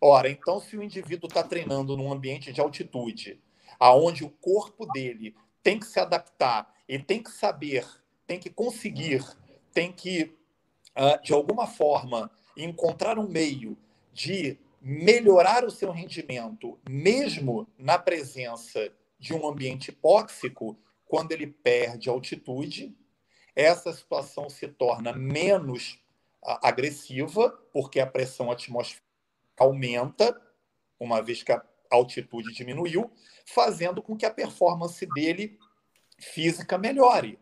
Ora, então, se o indivíduo está treinando num ambiente de altitude, aonde o corpo dele tem que se adaptar, ele tem que saber, tem que conseguir, tem que, uh, de alguma forma, encontrar um meio de melhorar o seu rendimento, mesmo na presença de um ambiente hipóxico, quando ele perde altitude, essa situação se torna menos agressiva, porque a pressão atmosférica aumenta, uma vez que a altitude diminuiu, fazendo com que a performance dele física melhore.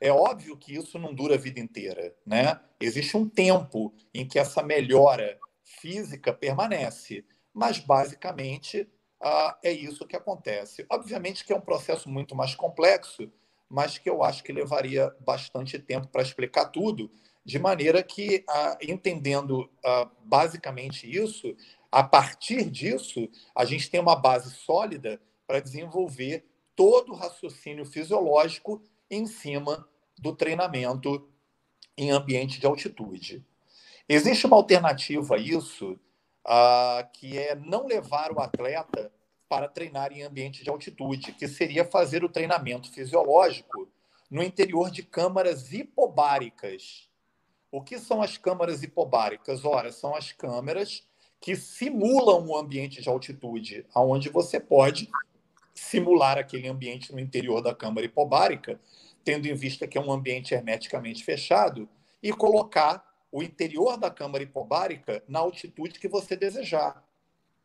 É óbvio que isso não dura a vida inteira, né? Existe um tempo em que essa melhora física permanece, mas basicamente ah, é isso que acontece. Obviamente que é um processo muito mais complexo, mas que eu acho que levaria bastante tempo para explicar tudo, de maneira que, ah, entendendo ah, basicamente isso, a partir disso, a gente tem uma base sólida para desenvolver todo o raciocínio fisiológico em cima do treinamento em ambiente de altitude. Existe uma alternativa a isso, uh, que é não levar o atleta para treinar em ambiente de altitude, que seria fazer o treinamento fisiológico no interior de câmaras hipobáricas. O que são as câmaras hipobáricas? Ora, são as câmeras que simulam o ambiente de altitude, aonde você pode simular aquele ambiente no interior da câmara hipobárica, tendo em vista que é um ambiente hermeticamente fechado, e colocar o interior da câmara hipobárica na altitude que você desejar.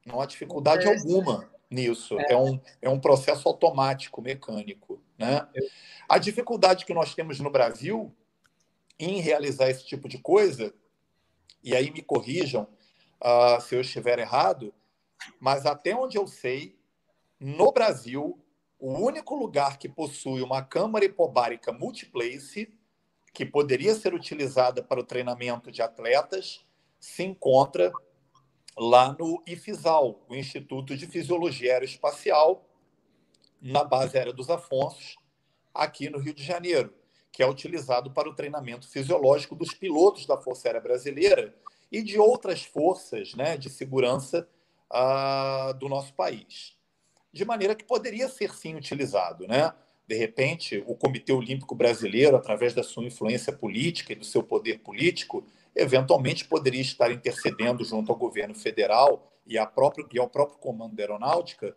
Não há dificuldade alguma nisso. É. é. um, é um processo automático, mecânico. Né? A dificuldade que nós temos no Brasil em realizar esse tipo de coisa, e aí me corrijam uh, se eu estiver errado, mas até onde eu sei, no Brasil, o único lugar que possui uma câmara hipobárica multiplace que poderia ser utilizada para o treinamento de atletas, se encontra lá no IFISAL, o Instituto de Fisiologia Aeroespacial, na base aérea dos Afonsos, aqui no Rio de Janeiro, que é utilizado para o treinamento fisiológico dos pilotos da Força Aérea Brasileira e de outras forças né, de segurança uh, do nosso país. De maneira que poderia ser sim utilizado, né? De repente, o Comitê Olímpico Brasileiro, através da sua influência política e do seu poder político, eventualmente poderia estar intercedendo junto ao governo federal e, próprio, e ao próprio Comando da Aeronáutica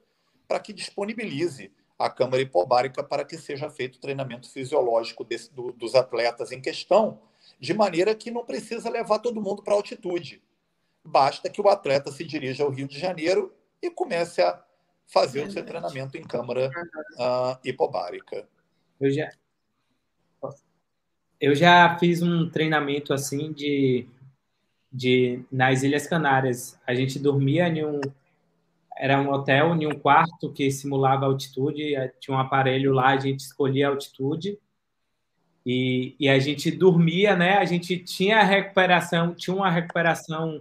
para que disponibilize a Câmara Hipobárica para que seja feito o treinamento fisiológico desse, do, dos atletas em questão, de maneira que não precisa levar todo mundo para altitude. Basta que o atleta se dirija ao Rio de Janeiro e comece a fazer o seu treinamento em câmara uh, hipobárica. Eu já, eu já fiz um treinamento assim de, de nas Ilhas Canárias. A gente dormia em um era um hotel em um quarto que simulava altitude, tinha um aparelho lá, a gente escolhia a altitude e, e a gente dormia, né? A gente tinha recuperação, tinha uma recuperação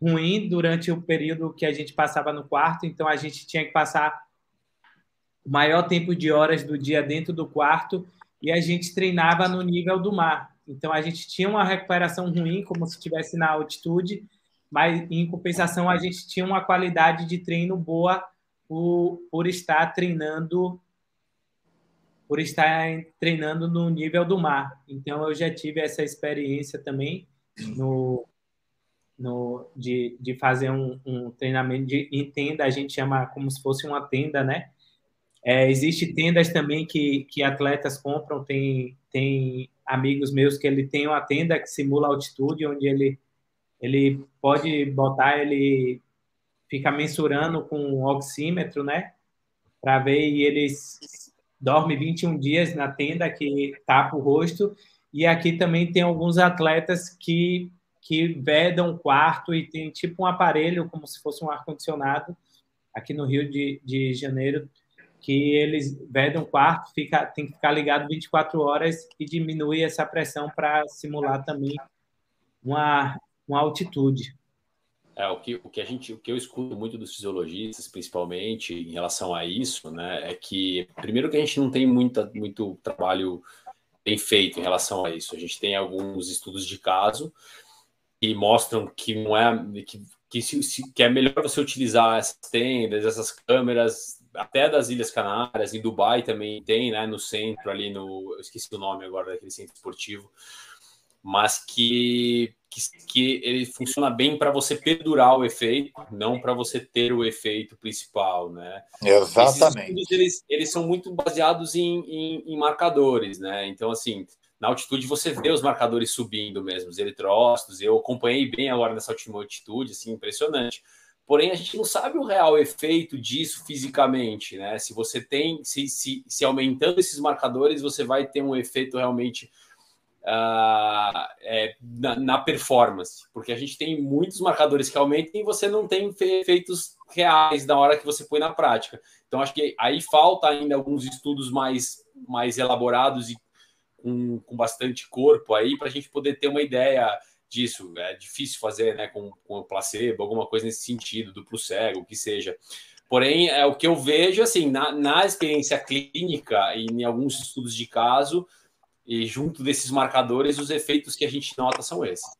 ruim durante o período que a gente passava no quarto, então a gente tinha que passar o maior tempo de horas do dia dentro do quarto e a gente treinava no nível do mar. Então a gente tinha uma recuperação ruim, como se estivesse na altitude, mas em compensação a gente tinha uma qualidade de treino boa por, por estar treinando por estar treinando no nível do mar. Então eu já tive essa experiência também no no, de, de fazer um, um treinamento de, em tenda, a gente chama como se fosse uma tenda, né? É, existe tendas também que, que atletas compram, tem, tem amigos meus que ele tem uma tenda que simula altitude, onde ele, ele pode botar, ele fica mensurando com um oxímetro, né? Para ver, e ele dorme 21 dias na tenda que tapa o rosto, e aqui também tem alguns atletas que que vedam um quarto e tem tipo um aparelho, como se fosse um ar-condicionado, aqui no Rio de, de Janeiro, que eles vedam um quarto, fica, tem que ficar ligado 24 horas e diminui essa pressão para simular também uma, uma altitude. é, o, que, o que a gente, o que eu escuto muito dos fisiologistas, principalmente em relação a isso, né, é que primeiro que a gente não tem muita, muito trabalho bem feito em relação a isso. A gente tem alguns estudos de caso que mostram que não é que, que, se, que é melhor você utilizar essas tendas, essas câmeras até das Ilhas Canárias, em Dubai também tem, né, no centro ali no, eu esqueci o nome agora daquele centro esportivo, mas que que, que ele funciona bem para você perdurar o efeito, não para você ter o efeito principal, né? Exatamente. eles, eles são muito baseados em, em, em, marcadores, né? Então, assim, na altitude você vê os marcadores subindo mesmo, os eritrócitos. Eu acompanhei bem agora nessa última altitude, assim, impressionante. Porém, a gente não sabe o real efeito disso fisicamente, né? Se você tem, se, se, se aumentando esses marcadores, você vai ter um efeito realmente uh, é, na, na, performance, porque a gente tem muitos marcadores que aumentam e você não tem efeitos reais na hora que você põe na prática. Então, acho que aí falta ainda alguns estudos mais, mais elaborados e com, com bastante corpo aí para a gente poder ter uma ideia disso. É difícil fazer né, com, com placebo, alguma coisa nesse sentido, duplo cego, o que seja. Porém, é o que eu vejo assim na, na experiência clínica e em alguns estudos de caso, e junto desses marcadores, os efeitos que a gente nota são esses.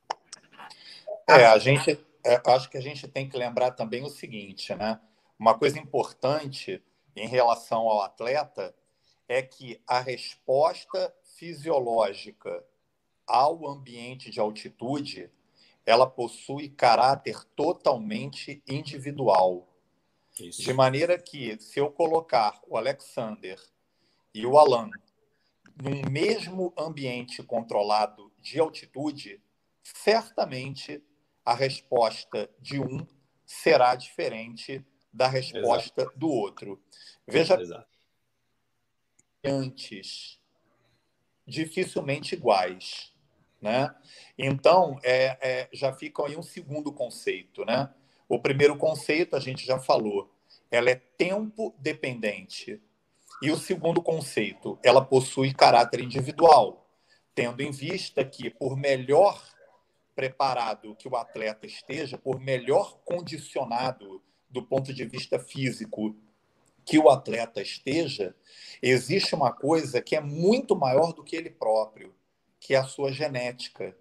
É, a gente, é, acho que a gente tem que lembrar também o seguinte, né? Uma coisa importante em relação ao atleta é que a resposta fisiológica ao ambiente de altitude ela possui caráter totalmente individual. Isso. De maneira que, se eu colocar o Alexander e o Alan num mesmo ambiente controlado de altitude, certamente a resposta de um será diferente da resposta Exato. do outro. Veja, Exato. antes, dificilmente iguais. Né? Então, é, é, já fica aí um segundo conceito. Né? O primeiro conceito, a gente já falou, ela é tempo dependente. E o segundo conceito, ela possui caráter individual, tendo em vista que, por melhor preparado que o atleta esteja, por melhor condicionado do ponto de vista físico que o atleta esteja, existe uma coisa que é muito maior do que ele próprio, que é a sua genética.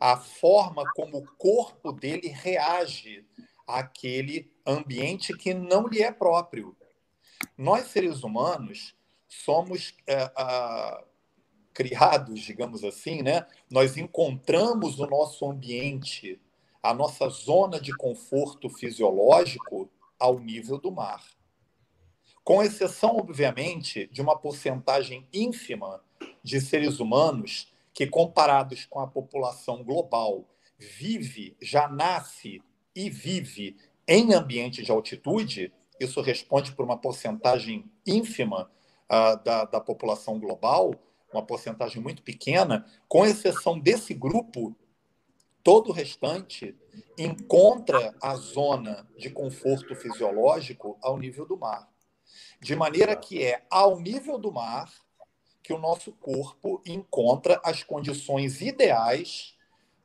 A forma como o corpo dele reage àquele ambiente que não lhe é próprio. Nós, seres humanos, somos é, criados, digamos assim, né? nós encontramos o nosso ambiente, a nossa zona de conforto fisiológico ao nível do mar. Com exceção, obviamente, de uma porcentagem ínfima de seres humanos que, comparados com a população global, vive, já nasce e vive em ambiente de altitude, isso responde por uma porcentagem ínfima uh, da, da população global, uma porcentagem muito pequena, com exceção desse grupo, todo o restante encontra a zona de conforto fisiológico ao nível do mar. De maneira que é ao nível do mar que o nosso corpo encontra as condições ideais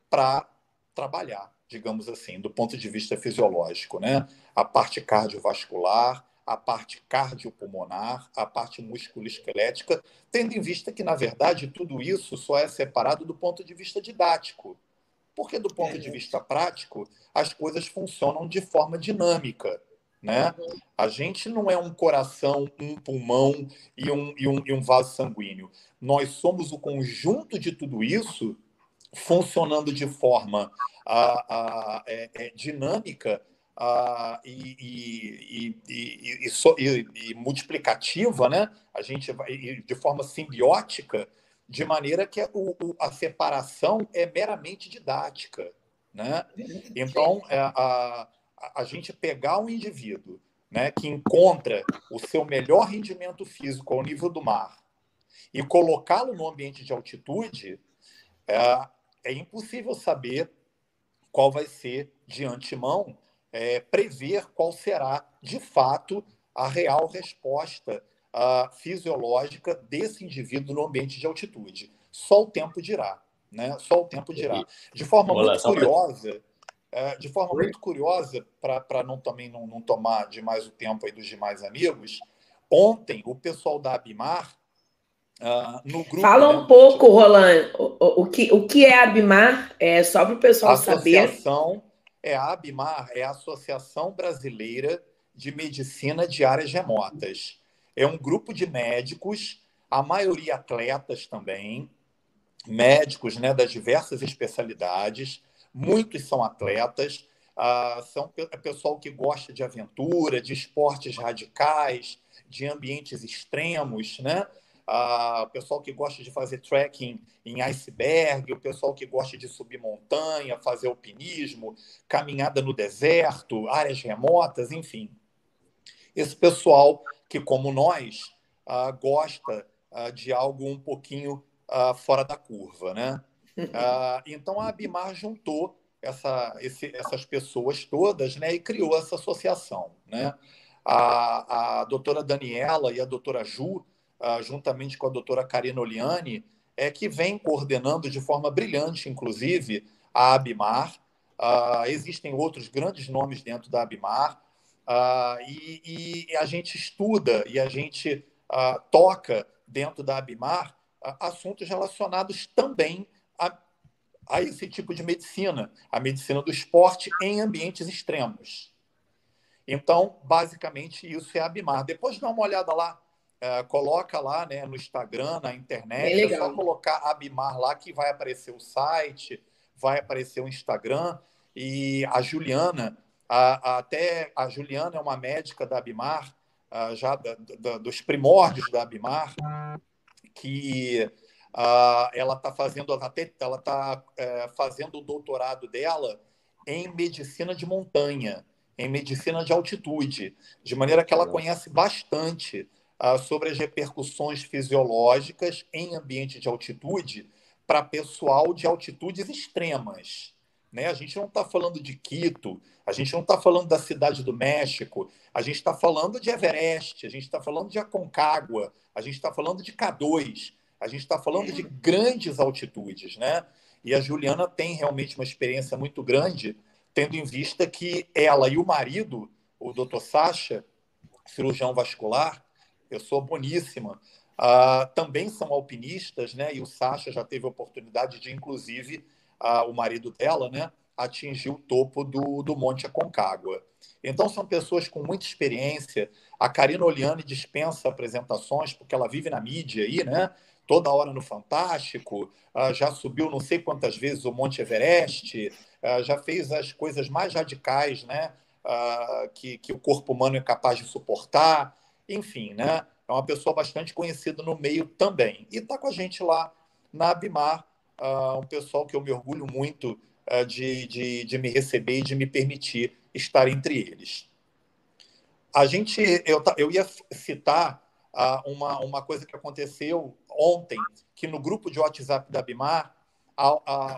para trabalhar digamos assim, do ponto de vista fisiológico, né? A parte cardiovascular, a parte cardiopulmonar, a parte musculoesquelética, tendo em vista que, na verdade, tudo isso só é separado do ponto de vista didático. Porque, do ponto de vista prático, as coisas funcionam de forma dinâmica. Né? A gente não é um coração, um pulmão e um, e um, e um vaso sanguíneo. Nós somos o conjunto de tudo isso funcionando de forma a, a, é, é dinâmica a, e, e, e, e, multiplicativa, né? A gente vai de forma simbiótica, de maneira que o, o, a separação é meramente didática, né? Então, é, a, a gente pegar um indivíduo né, que encontra o seu melhor rendimento físico ao nível do mar e colocá-lo no ambiente de altitude, é, é impossível saber qual vai ser, de antemão, é, prever qual será, de fato, a real resposta a, fisiológica desse indivíduo no ambiente de altitude. Só o tempo dirá. Né? Só o tempo dirá. De forma muito curiosa, é, de forma muito curiosa, para não também não, não, tomar demais o tempo aí dos demais amigos, ontem o pessoal da Abimar, uh, no grupo. Fala um né, pouco, Roland, o, o, que, o que é a Abimar? É só para o pessoal saber. Associação, é a Abimar, é a Associação Brasileira de Medicina de Áreas Remotas. É um grupo de médicos, a maioria atletas também, médicos né, das diversas especialidades muitos são atletas, uh, são é pessoal que gosta de aventura, de esportes radicais, de ambientes extremos, né? Uh, o pessoal que gosta de fazer trekking em iceberg, o pessoal que gosta de subir montanha, fazer alpinismo, caminhada no deserto, áreas remotas, enfim. Esse pessoal que, como nós, uh, gosta uh, de algo um pouquinho fora da curva, né? Ah, então a Abimar juntou essa, esse, essas pessoas todas né, e criou essa associação. Né? A, a doutora Daniela e a doutora Ju, ah, juntamente com a doutora Karina Oliani, é que vem coordenando de forma brilhante, inclusive, a Abimar. Uh, existem outros grandes nomes dentro da Abimar. Uh, e, e, a gente estuda e a gente uh, toca dentro da Abimar assuntos relacionados também a, esse tipo de medicina, a medicina do esporte em ambientes extremos. Então, basicamente, isso é a Abimar. Depois dá uma olhada lá, é, coloca lá né, no Instagram, na internet, é, é só colocar Abimar lá que vai aparecer o site, vai aparecer o Instagram. E a Juliana, a, a, até a Juliana é uma médica da Abimar, a, já da, da, dos primórdios da Abimar, que Uh, ela está fazendo, ela tá, é, fazendo o doutorado dela em medicina de montanha, em medicina de altitude, de maneira que ela conhece bastante uh, sobre as repercussões fisiológicas em ambiente de altitude para pessoal de altitudes extremas. Né? A gente não está falando de Quito, a gente não está falando da cidade do México, a gente está falando de Everest, a gente está falando de Aconcagua, a gente está falando de K2. A gente está falando de grandes altitudes, né? E a Juliana tem realmente uma experiência muito grande, tendo em vista que ela e o marido, o Dr. Sacha, cirurgião vascular, pessoa boníssima, uh, também são alpinistas, né? E o Sacha já teve a oportunidade de, inclusive, uh, o marido dela, né? Atingir o topo do, do Monte Aconcagua. Então, são pessoas com muita experiência. A Karina Oliane dispensa apresentações, porque ela vive na mídia aí, né? Toda hora no Fantástico, uh, já subiu não sei quantas vezes o Monte Everest, uh, já fez as coisas mais radicais né, uh, que, que o corpo humano é capaz de suportar. Enfim, né, é uma pessoa bastante conhecida no meio também. E está com a gente lá na Abimar, um pessoal que eu me orgulho muito de, de, de me receber e de me permitir estar entre eles. A gente, eu, eu ia citar uma, uma coisa que aconteceu ontem, que no grupo de WhatsApp da Bimar,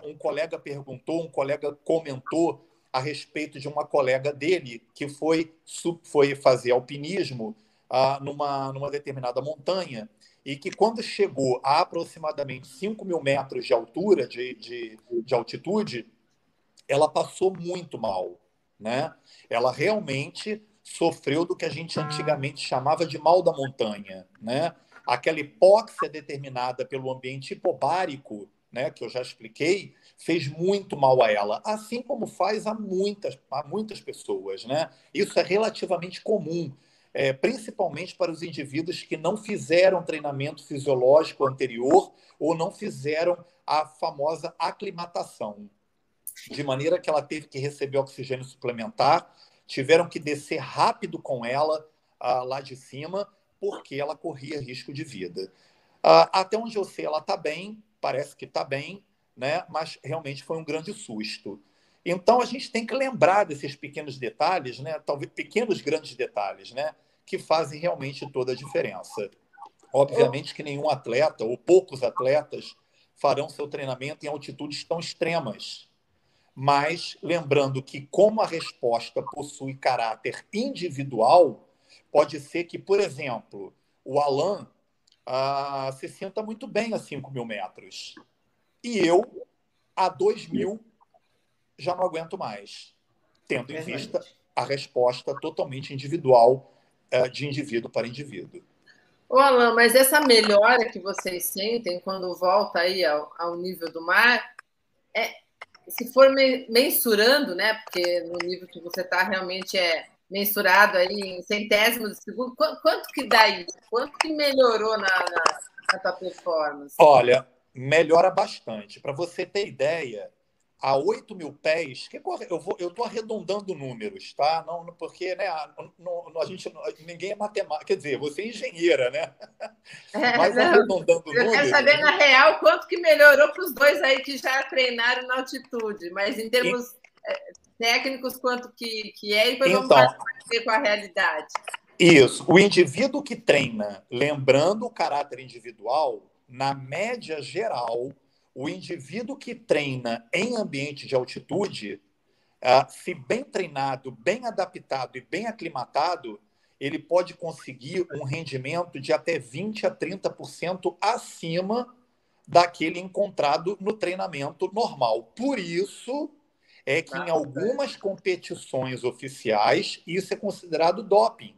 um colega perguntou, um colega comentou a respeito de uma colega dele que foi, foi fazer alpinismo numa, numa determinada montanha e que quando chegou a aproximadamente 5 mil metros de altura, de, de, de altitude, ela passou muito mal. Né? Ela realmente sofreu do que a gente antigamente chamava de mal da montanha, né? Aquela hipóxia determinada pelo ambiente hipobárico, né, que eu já expliquei, fez muito mal a ela, assim como faz a muitas, a muitas pessoas, né? Isso é relativamente comum, é, principalmente para os indivíduos que não fizeram treinamento fisiológico anterior ou não fizeram a famosa aclimatação, de maneira que ela teve que receber oxigênio suplementar tiveram que descer rápido com ela ah, lá de cima, porque ela corria risco de vida. Ah, até onde eu sei, ela está bem, parece que está bem, né? mas realmente foi um grande susto. Então a gente tem que lembrar desses pequenos detalhes, né? talvez pequenos grandes detalhes, né? que fazem realmente toda a diferença. Obviamente que nenhum atleta, ou poucos atletas, farão seu treinamento em altitudes tão extremas mas lembrando que, como a resposta possui caráter individual, pode ser que, por exemplo, o Alan ah, se sinta muito bem a 5 mil metros e eu a 2 mil já não aguento mais, tendo em vista a resposta totalmente individual uh, de indivíduo para indivíduo. Ô, Alain, mas essa melhora que vocês sentem quando volta aí ao, ao nível do mar, é, se for mensurando, né? Porque no nível que você está realmente é mensurado aí em centésimos de segundo, quanto, quanto que dá isso? Quanto que melhorou na, na, na tua performance? Olha, melhora bastante. Para você ter ideia, a 8 mil pés, que eu vou, eu estou arredondando números, tá? Não, porque né, não, não, a gente, ninguém é matemática, quer dizer, você é engenheira, né? É, Mas não, arredondando eu números. Eu quero saber na real quanto que melhorou para os dois aí que já treinaram na altitude, mas em termos e... É, técnicos, quanto que, que é, e depois então, vamos ver com a realidade. Isso, o indivíduo que treina, lembrando o caráter individual, na média geral, o indivíduo que treina em ambiente de altitude, ah, se bem treinado, bem adaptado e bem aclimatado, ele pode conseguir um rendimento de até 20 a 30% acima daquele encontrado no treinamento normal. Por isso é que em algumas competições oficiais isso é considerado doping,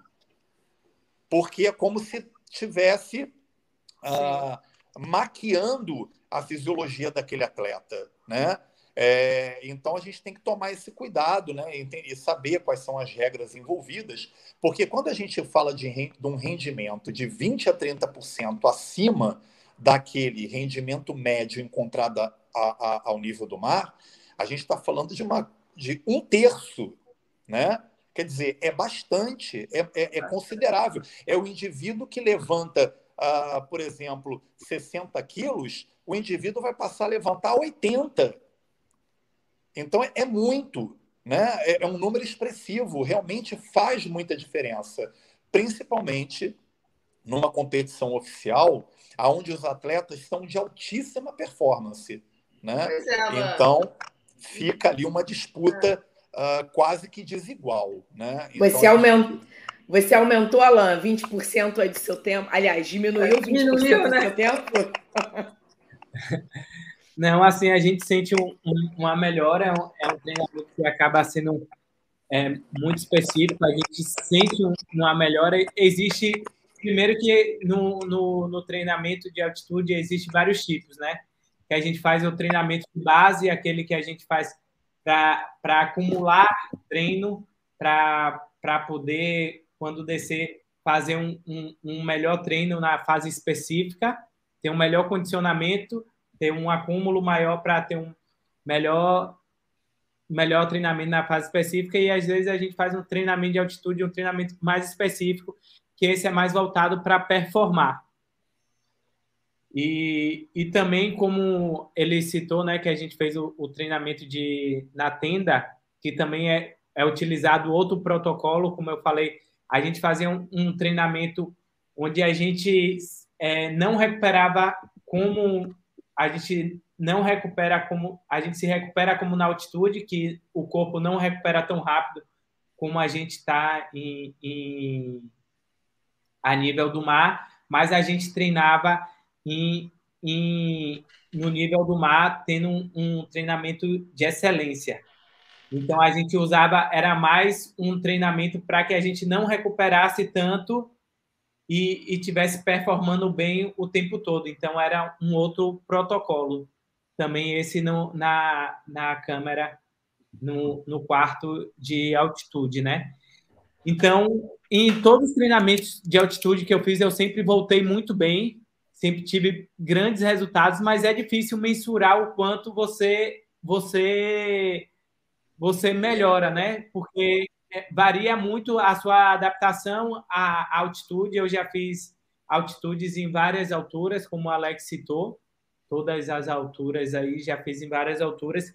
porque é como se tivesse ah, maquiando a fisiologia daquele atleta, né? É, então a gente tem que tomar esse cuidado, né? E, saber quais são as regras envolvidas, porque quando a gente fala de, de um rendimento de 20 a 30% acima daquele rendimento médio encontrado a, a, ao nível do mar, a gente está falando de, uma, de um terço, né? Quer dizer, é bastante, é, é, é considerável. É o indivíduo que levanta, uh, por exemplo, 60 quilos o indivíduo vai passar a levantar 80. Então é, é muito, né? É, é um número expressivo, realmente faz muita diferença, principalmente numa competição oficial, onde os atletas são de altíssima performance, né? É, então fica ali uma disputa uh, quase que desigual, né? Então, você, aumentou, você aumentou, Alain, 20% aí do seu tempo. Aliás, diminuiu 20% diminuiu, né? do seu tempo? Não, assim, a gente sente um, um, uma melhora, é um, é um, treinamento que acaba sendo é, muito específico, a gente sente uma melhora. Existe, primeiro que no, no, no treinamento de altitude existe vários tipos, né? Que a gente faz o treinamento de base, aquele que a gente faz para acumular treino, para poder, quando descer, fazer um, um, um melhor treino na fase específica ter um melhor condicionamento, ter um acúmulo maior para ter um melhor melhor treinamento na fase específica e às vezes a gente faz um treinamento de altitude, um treinamento mais específico, que esse é mais voltado para performar. E, e também, como ele citou, né, que a gente fez o, o treinamento de, na tenda, que também é, é utilizado outro protocolo, como eu falei, a gente fazia um, um treinamento onde a gente é, não recuperava como a gente não recupera como a gente se recupera como na altitude, que o corpo não recupera tão rápido como a gente está em, em, a nível do mar, mas a gente treinava em, em, no nível do mar, tendo um, um treinamento de excelência. Então a gente usava, era mais um treinamento para que a gente não recuperasse tanto e, e tivesse performando bem o tempo todo. Então, era um outro protocolo. Também esse no, na, na câmera, no, no quarto de altitude, né? Então, em todos os treinamentos de altitude que eu fiz, eu sempre voltei muito bem, sempre tive grandes resultados, mas é difícil mensurar o quanto você você você melhora, né? Porque é, varia muito a sua adaptação à altitude. Eu já fiz altitudes em várias alturas, como o Alex citou, todas as alturas aí, já fiz em várias alturas.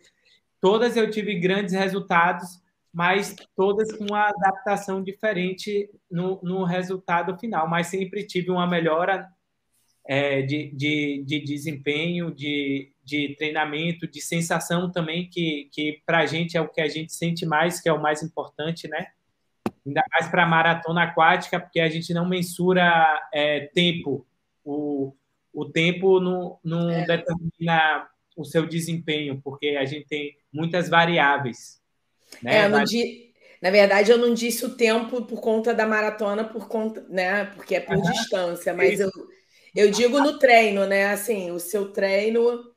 Todas eu tive grandes resultados, mas todas com uma adaptação diferente no, no resultado final. Mas sempre tive uma melhora é, de, de, de desempenho, de, de treinamento, de sensação também, que, que para a gente é o que a gente sente mais, que é o mais importante, né? Ainda mais para a maratona aquática, porque a gente não mensura é, tempo. O, o tempo não, não é. determina o seu desempenho, porque a gente tem muitas variáveis. Né? É, no dia na verdade, eu não disse o tempo por conta da maratona, por conta, né? Porque é por uhum. distância, mas eu, eu digo no treino, né? Assim, o seu treino,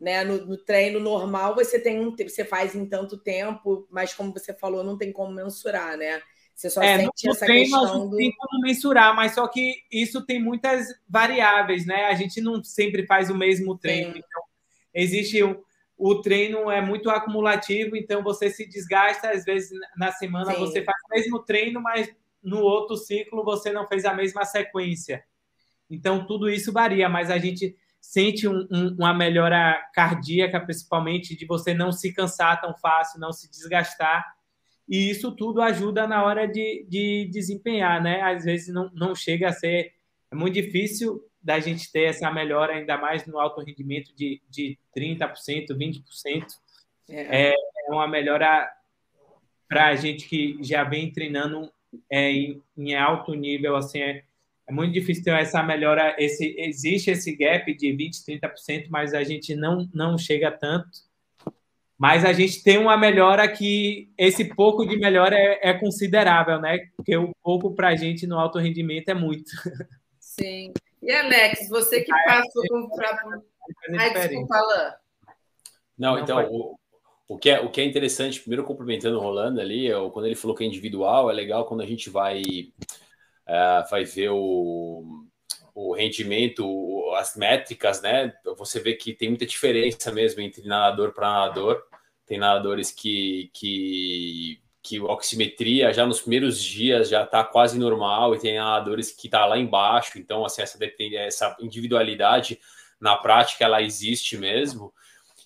né? No, no, treino normal você tem um, você faz em tanto tempo, mas como você falou, não tem como mensurar, né? Você só é, sente essa treino, questão do... tem como mensurar, mas só que isso tem muitas variáveis, né? A gente não sempre faz o mesmo treino. Sim. Então, existe o, o treino é muito acumulativo, então você se desgasta, às vezes na semana Sim. você faz o mesmo treino, mas no outro ciclo você não fez a mesma sequência. Então tudo isso varia, mas a gente sente um, um, uma melhora cardíaca, principalmente de você não se cansar tão fácil, não se desgastar. E isso tudo ajuda na hora de, de desempenhar, né? Às vezes não, não chega a ser. É muito difícil da gente ter essa melhora, ainda mais no alto rendimento de, de 30%, 20%. É, é uma melhora para a gente que já vem treinando é, em, em, alto nível, assim, é, é, muito difícil ter essa melhora, esse, existe esse gap de 20%, 30%, mas a gente não, não chega tanto. Mas a gente tem uma melhora que esse pouco de melhora é, é considerável, né? Porque o pouco para a gente no alto rendimento é muito. Sim. E Alex, você que passou por. Ai, desculpa, Alain. Não, então, o, o, que é, o que é interessante, primeiro cumprimentando o Rolando ali, é, quando ele falou que é individual, é legal quando a gente vai, é, vai ver o, o rendimento, as métricas, né? Você vê que tem muita diferença mesmo entre nadador para nadador. Tem nadadores que, que que oximetria já nos primeiros dias já está quase normal e tem nadadores que está lá embaixo, então assim, essa, essa individualidade na prática ela existe mesmo.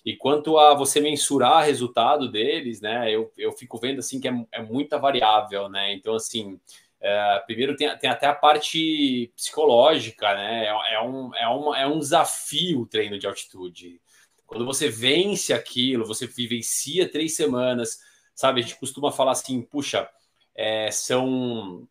E quanto a você mensurar o resultado deles, né, eu, eu fico vendo assim que é, é muita variável, né? Então, assim, é, primeiro tem, tem até a parte psicológica, né? É, é, um, é, uma, é um desafio o treino de altitude. Quando você vence aquilo, você vivencia três semanas, sabe? A gente costuma falar assim, puxa, é, são,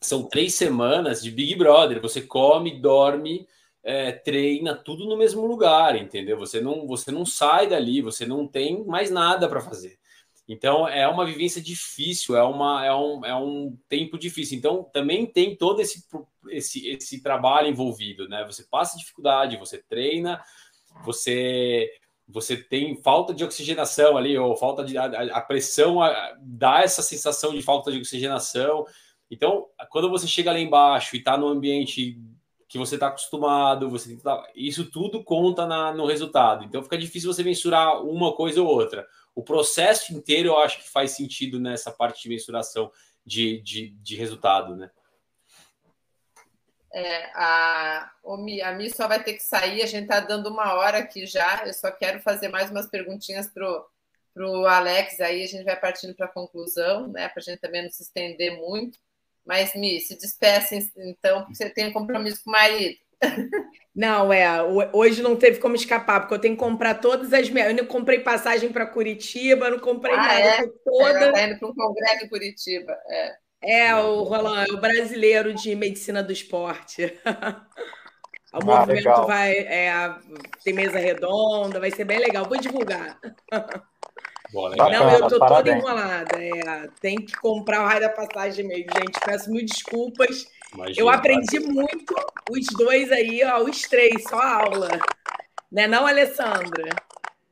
são três semanas de Big Brother, você come, dorme, é, treina tudo no mesmo lugar, entendeu? Você não, você não sai dali, você não tem mais nada para fazer. Então é uma vivência difícil, é, uma, é, um, é um tempo difícil. Então também tem todo esse, esse, esse trabalho envolvido, né? Você passa dificuldade, você treina, você você tem falta de oxigenação ali, ou falta de. A, a pressão a, dá essa sensação de falta de oxigenação. Então, quando você chega lá embaixo e está no ambiente que você está acostumado, você tá, isso tudo conta na, no resultado. Então, fica difícil você mensurar uma coisa ou outra. O processo inteiro eu acho que faz sentido nessa parte de mensuração de, de, de resultado, né? É, a, a Mi só vai ter que sair, a gente está dando uma hora aqui já. Eu só quero fazer mais umas perguntinhas para o Alex, aí a gente vai partindo para a conclusão, né? Para a gente também não se estender muito. Mas, Mi, se despeça então, porque você tem um compromisso com o marido. Não, é. Hoje não teve como escapar, porque eu tenho que comprar todas as minhas. Eu não comprei passagem para Curitiba, não comprei ah, nada. É? Toda... Está indo para um congresso em Curitiba. É. É, o Roland, é o brasileiro de medicina do esporte. o ah, movimento legal. vai. É, tem mesa redonda, vai ser bem legal. Vou divulgar. Boa, Não, eu tô toda enrolada. É, tem que comprar o raio da passagem mesmo, gente. Peço mil desculpas. Imagina, eu aprendi muito os dois aí, ó, os três, só aula. Né, não, Alessandra?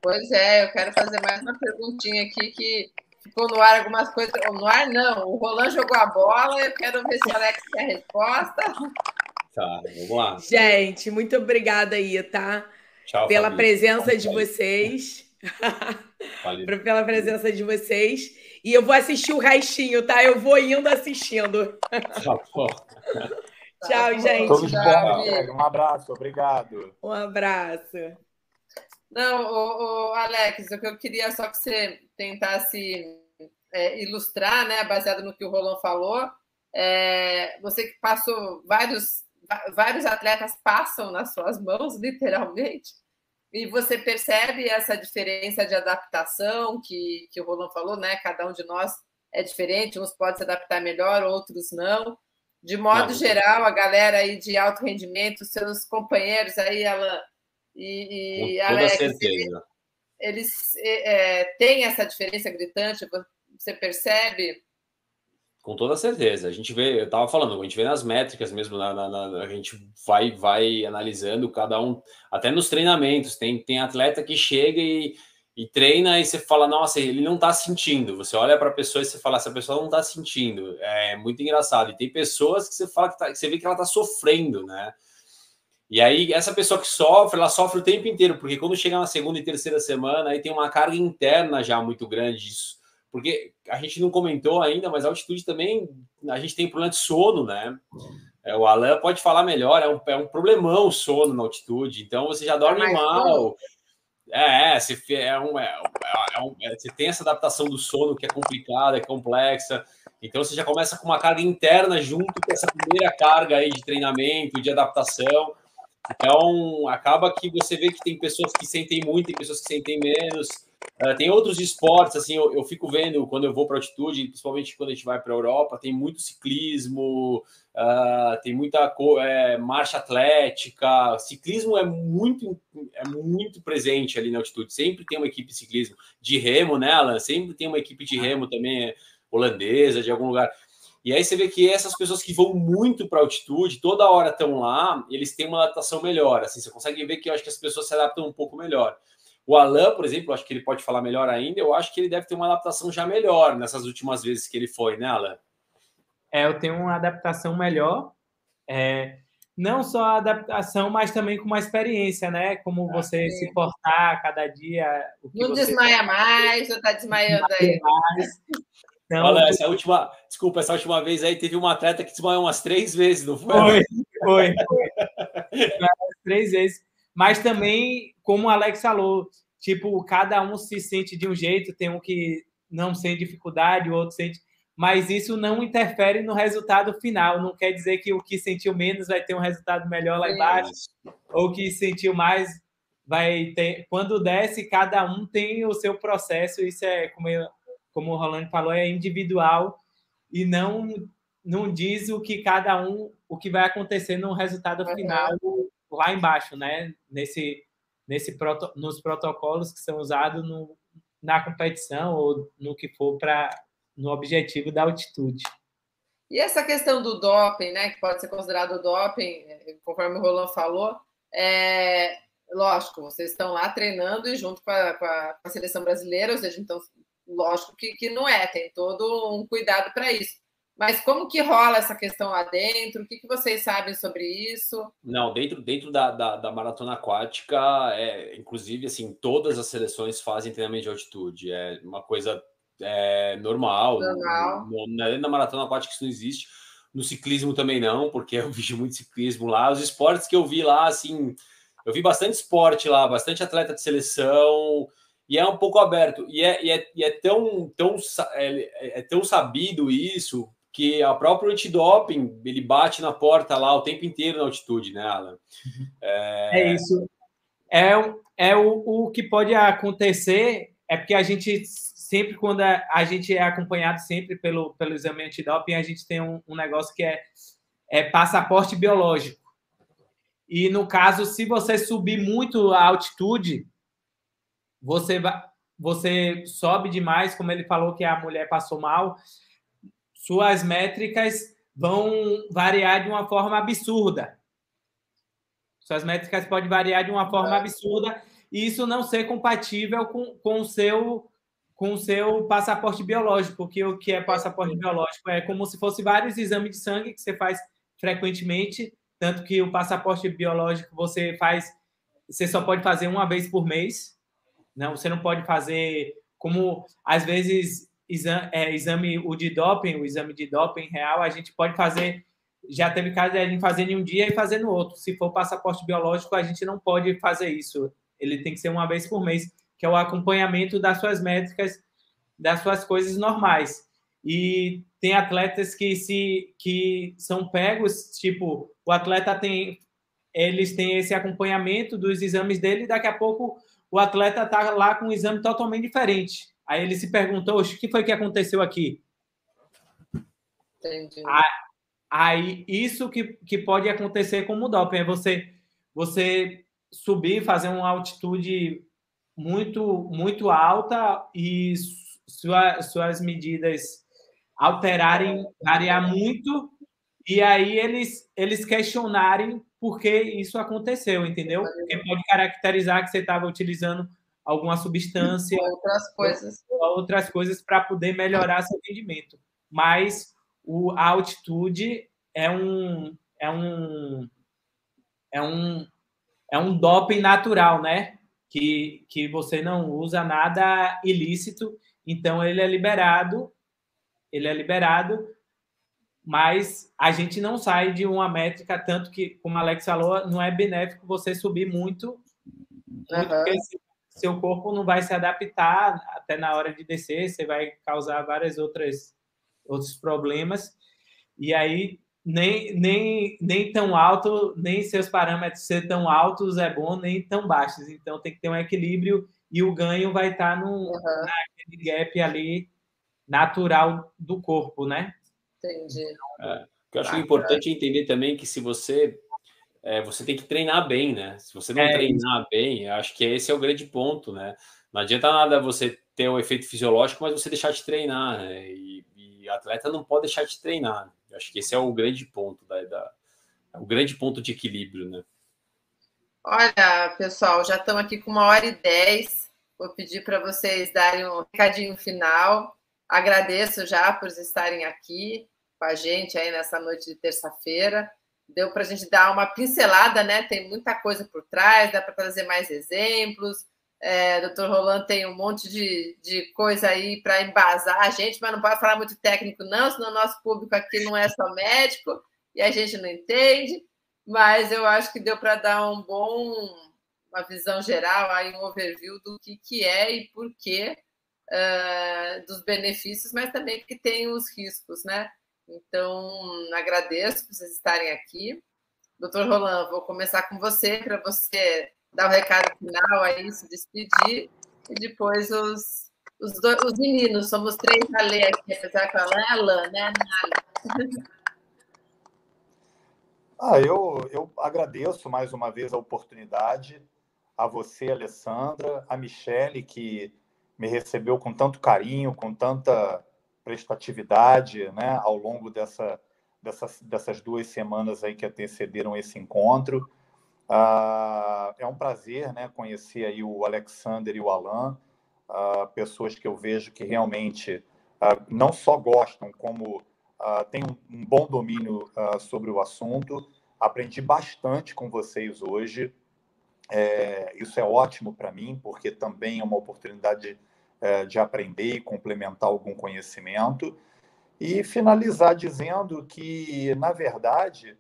Pois é, eu quero fazer mais uma perguntinha aqui que ficou no ar algumas coisas. No ar, não. O Roland jogou a bola. Eu quero ver se o Alex quer a resposta. Tá, vamos lá. Gente, muito obrigada aí, tá? Tchau, Pela Fabi. presença de vocês. Pela presença de vocês. E eu vou assistir o restinho, tá? Eu vou indo assistindo. Tá Tchau, gente. Todos bom, um abraço, obrigado. Um abraço. Não, o, o Alex, o que eu queria só que você tentasse é, ilustrar, né, baseado no que o Roland falou, é, você que passou vários, vários atletas passam nas suas mãos, literalmente, e você percebe essa diferença de adaptação que, que o Roland falou, né? Cada um de nós é diferente, uns podem se adaptar melhor, outros não. De modo não. geral, a galera aí de alto rendimento, seus companheiros aí, Alan, E, e Com Alex, toda certeza. Eles é, têm essa diferença gritante, você percebe? Com toda certeza. A gente vê, eu estava falando, a gente vê nas métricas mesmo, na, na, na, a gente vai, vai analisando cada um, até nos treinamentos. Tem, tem atleta que chega e e treina e você fala, nossa, ele não tá sentindo. Você olha para a pessoa e você fala, essa pessoa não tá sentindo. É muito engraçado. E tem pessoas que você fala que, tá, que você vê que ela tá sofrendo, né? E aí, essa pessoa que sofre, ela sofre o tempo inteiro, porque quando chega na segunda e terceira semana, aí tem uma carga interna já muito grande disso. Porque a gente não comentou ainda, mas a altitude também, a gente tem problema de sono, né? É, o Alan pode falar melhor, é um, é um problemão o sono na altitude, então você já dorme é mal. É, é, você, é um, é, é um, é, você tem essa adaptação do sono que é complicada, é complexa. Então você já começa com uma carga interna junto com essa primeira carga aí de treinamento, de adaptação. Então acaba que você vê que tem pessoas que sentem muito e pessoas que sentem menos. Uh, tem outros esportes, assim, eu, eu, fico vendo quando eu vou para altitude, principalmente quando a gente vai para a Europa, tem muito ciclismo, uh, tem muita é, marcha atlética, ciclismo é muito, é muito presente ali na altitude, sempre tem uma equipe de ciclismo, de remo, né, Alan? Sempre tem uma equipe de remo também, holandesa, de algum lugar. E aí você vê que essas pessoas que vão muito para altitude, toda hora estão lá, eles têm uma adaptação melhor, assim, você consegue ver que eu acho que as pessoas se adaptam um pouco melhor. O Alan, por exemplo, acho que ele pode falar melhor ainda. Eu acho que ele deve ter uma adaptação já melhor nessas últimas vezes que ele foi, né, Alan? É, eu tenho uma adaptação melhor. É, não só a adaptação, mas também com uma experiência, né? Como ah, você sim. se portar cada dia. não desmaia mais, já está desmaiando aí. Então, Olha, essa última, desculpa, essa última vez aí teve uma atleta que desmaiou umas três vezes, não foi? Foi, foi. foi. três vezes mas também, como o Alex falou, tipo, cada um se sente de um jeito, tem um que não sente dificuldade, o outro sente. Mas isso não interfere no resultado final. Não quer dizer que o que sentiu menos vai ter um resultado melhor lá embaixo, ou o que sentiu mais vai ter. Quando desce, cada um tem o seu processo. Isso é, como, eu, como o Rolando falou, é individual e não não diz o que cada um, o que vai acontecer no resultado final lá embaixo, né? Nesse, nesse proto, nos protocolos que são usados no, na competição ou no que for para no objetivo da altitude. E essa questão do doping, né, que pode ser considerado doping, conforme o Roland falou, é lógico, vocês estão lá treinando e junto com a, com a, com a seleção brasileira, ou seja, então, lógico que, que não é, tem todo um cuidado para isso. Mas como que rola essa questão lá dentro? O que, que vocês sabem sobre isso? Não, dentro, dentro da, da, da, maratona aquática, é, inclusive, assim, todas as seleções fazem treinamento de altitude. É uma coisa é, normal. Normal. No, no, na maratona aquática isso não existe. No ciclismo também não, porque eu vi muito ciclismo lá. Os esportes que eu vi lá, assim, eu vi bastante esporte lá, bastante atleta de seleção e é um pouco aberto. E é, e é, e é tão, tão, é, é, tão sabido isso que a própria antidoping ele bate na porta lá o tempo inteiro na altitude, né, Alan? É, é isso. É, é o, o que pode acontecer é porque a gente sempre quando a, a gente é acompanhado sempre pelo, pelo exame antidoping, a gente tem um, um negócio que é, é passaporte biológico. E no caso, se você subir muito a altitude, você você sobe demais, como ele falou que a mulher passou mal, suas métricas vão variar de uma forma absurda. Suas métricas podem variar de uma forma absurda e isso não ser compatível com, com o seu com o seu passaporte biológico, porque o que é passaporte biológico é como se fosse vários exames de sangue que você faz frequentemente, tanto que o passaporte biológico você faz, você só pode fazer uma vez por mês, não, você não pode fazer como às vezes exame, é, exame o de doping, o exame de doping real, a gente pode fazer. Já teve caso de fazer em um dia e fazer no outro. Se for passaporte biológico, a gente não pode fazer isso. Ele tem que ser uma vez por mês, que é o acompanhamento das suas métricas, das suas coisas normais. E tem atletas que se que são pegos, tipo, o atleta tem eles têm esse acompanhamento dos exames dele, e daqui a pouco o atleta está lá com um exame totalmente diferente. Aí ele se perguntou: o que foi que aconteceu aqui? Entendi. Aí, isso que, que pode acontecer com o doping é você, você subir, fazer uma altitude muito, muito alta e sua, suas medidas alterarem, variar muito, e aí eles, eles questionarem por que isso aconteceu, entendeu? Porque pode caracterizar que você estava utilizando alguma substância, outras coisas, outras coisas para poder melhorar seu rendimento. Mas o, a altitude é um é um é um é um doping natural, né? Que, que você não usa nada ilícito, então ele é liberado, ele é liberado, mas a gente não sai de uma métrica, tanto que, como a Alex falou, não é benéfico você subir muito, muito uhum. porque seu corpo não vai se adaptar até na hora de descer, você vai causar várias outras outros problemas. E aí nem, nem, nem tão alto, nem seus parâmetros ser tão altos é bom, nem tão baixos. Então tem que ter um equilíbrio e o ganho vai estar no uhum. naquele gap ali natural do corpo, né? Entendi. É, eu acho ah, importante é entender também que se você é, você tem que treinar bem, né? Se você não é, treinar isso. bem, acho que esse é o grande ponto, né? Não adianta nada você ter o um efeito fisiológico, mas você deixar de treinar, né? E, e atleta não pode deixar de treinar. Acho que esse é o grande ponto da, da é o grande ponto de equilíbrio, né? Olha, pessoal, já estamos aqui com uma hora e dez. Vou pedir para vocês darem um recadinho final. Agradeço já por estarem aqui com a gente aí nessa noite de terça-feira. Deu para a gente dar uma pincelada, né? Tem muita coisa por trás, dá para trazer mais exemplos. É, doutor Roland tem um monte de, de coisa aí para embasar a gente, mas não pode falar muito técnico, não, senão o nosso público aqui não é só médico e a gente não entende. Mas eu acho que deu para dar um bom, uma visão geral, aí um overview do que, que é e por quê uh, dos benefícios, mas também que tem os riscos, né? Então, agradeço por vocês estarem aqui. Doutor Roland, vou começar com você para você dar o recado final aí, se despedir, e depois os, os, dois, os meninos, somos três a ler aqui, apesar que ela é Alan, né, Ah, eu, eu agradeço mais uma vez a oportunidade, a você, Alessandra, a Michele, que me recebeu com tanto carinho, com tanta prestatividade né, ao longo dessa, dessas, dessas duas semanas aí que antecederam esse encontro. Uh, é um prazer né, conhecer aí o Alexander e o Alan, uh, pessoas que eu vejo que realmente uh, não só gostam, como têm um, um, bom domínio sobre o assunto. Aprendi bastante com vocês hoje. É, isso é ótimo para mim, porque também é uma oportunidade é, de aprender e complementar algum conhecimento. E finalizar dizendo que, na verdade,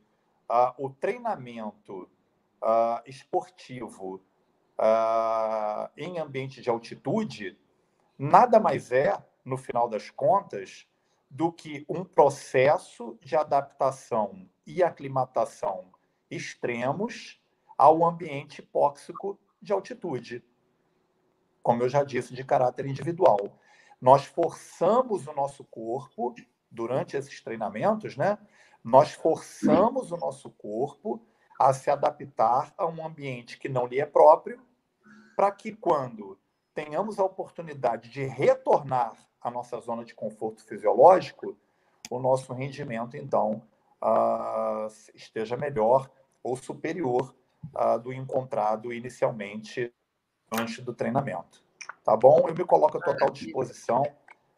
o treinamento uh, esportivo uh, em ambiente de altitude nada mais é, no final das contas, do que um processo de adaptação e aclimatação extremos ao ambiente hipóxico de altitude. Como eu já disse, de caráter individual. Nós forçamos o nosso corpo, durante esses treinamentos, né? Nós forçamos o nosso corpo a se adaptar a um ambiente que não lhe é próprio, para que quando tenhamos a oportunidade de retornar à nossa zona de conforto fisiológico, o nosso rendimento, então, uh, esteja melhor ou superior uh, do encontrado inicialmente antes do treinamento. Tá bom? Eu me coloco à total disposição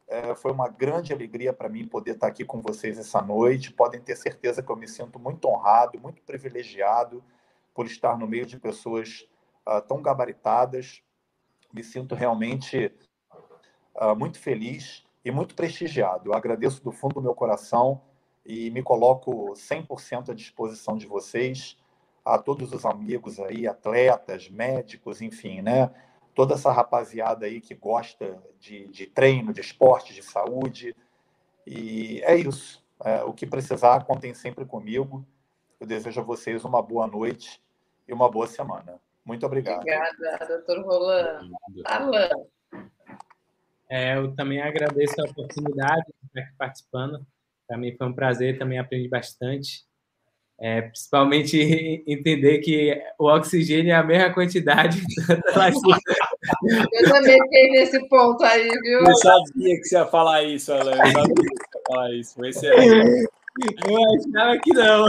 é, foi uma grande alegria para mim poder estar aqui com vocês essa noite. Podem ter certeza que eu me sinto muito honrado, muito privilegiado por estar no meio de pessoas uh, tão gabaritadas. Me sinto realmente uh, muito feliz e muito prestigiado. Eu agradeço do fundo do meu coração e me coloco 100% à disposição de vocês, a todos os amigos aí, atletas, médicos, enfim, né? toda essa rapaziada aí que gosta de, de treino, de esporte, de saúde. E é isso. É, o que precisar, contem sempre comigo. Eu desejo a vocês uma boa noite e uma boa semana. Muito obrigado. Obrigada, doutor Roland. Alan. É, eu também agradeço a oportunidade de estar aqui participando. Para mim foi um prazer, também aprendi bastante. É, principalmente entender que o oxigênio é a mesma quantidade. eu também fiquei nesse ponto aí, viu? Eu sabia que você ia falar isso, Alan. Eu sabia que você ia falar isso. Foi excelente. Eu achava que não.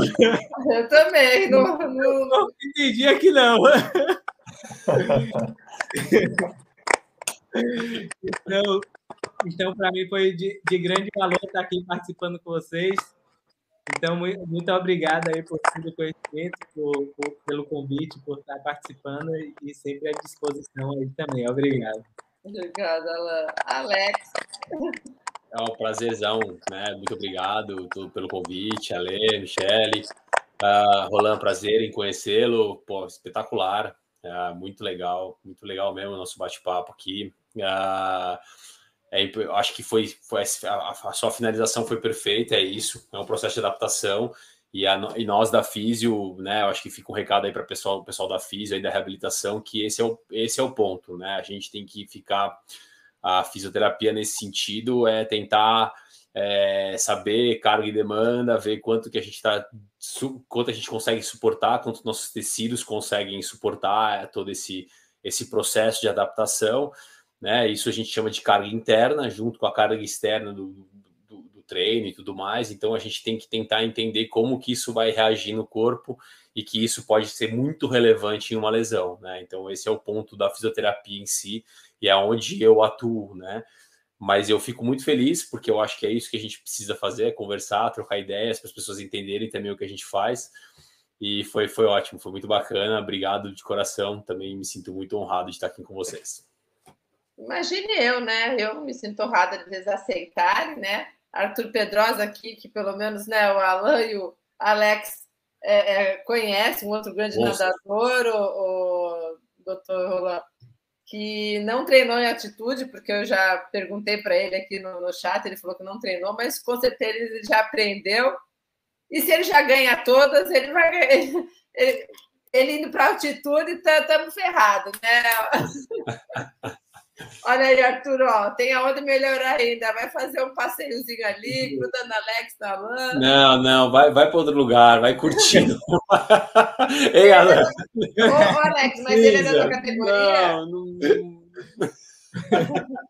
Eu também. Não, não... não entendia que não. Então, então para mim foi de, de, grande valor estar aqui participando com vocês. Então, muito, muito obrigado aí por todo o conhecimento, por, por, pelo convite, por estar participando e sempre à disposição aí também. Obrigado. Obrigada, Alex. É um prazerzão, né? Muito obrigado pelo convite, Ale, Michele. Uh, Roland, prazer em conhecê-lo. Pô, espetacular. Uh, muito legal, muito legal mesmo o nosso bate-papo aqui. Uh, é, acho que foi, foi a, a, sua finalização foi perfeita, é isso. É um processo de adaptação. E, a, e nós da Físio, né? Eu acho que fica um recado aí para o pessoal, pessoal da Físio e da reabilitação, que esse é o, esse é o ponto, né? A gente tem que ficar a fisioterapia nesse sentido é tentar é, saber carga e demanda, ver quanto que a gente está, quanto a gente consegue suportar, quanto nossos tecidos conseguem suportar é, todo esse, esse processo de adaptação, né? Isso a gente chama de carga interna, junto com a carga externa do, do, do treino e tudo mais. Então a gente tem que tentar entender como que isso vai reagir no corpo e que isso pode ser muito relevante em uma lesão, né? Então esse é o ponto da fisioterapia em si e é onde eu atuo, né? Mas eu fico muito feliz porque eu acho que é isso que a gente precisa fazer, é conversar, trocar ideias para as pessoas entenderem também o que a gente faz. E foi, foi ótimo, foi muito bacana. Obrigado de coração. Também me sinto muito honrado de estar aqui com vocês. Imagine eu, né? Eu me sinto honrada de eles aceitarem, né? Arthur Pedrosa aqui, que pelo menos né, o Alan e o Alex é, é, conhecem, um outro grande Nossa. nadador, o, o doutor Roland que não treinou em atitude, porque eu já perguntei para ele aqui no, no, chat, ele falou que não treinou, mas com certeza ele já aprendeu. E se ele já ganha todas, ele vai ganhar. Ele, ele indo para altitude, estamos tá, ferrados, né? Olha aí, Arthur, ó, tem aonde melhorar ainda. Vai fazer um passeiozinho ali, grudando Alex na lã. Não, não, vai, vai para outro lugar, vai curtindo. Ei, Alan. Ô, Alex, mas ele é da tua categoria? Não, não.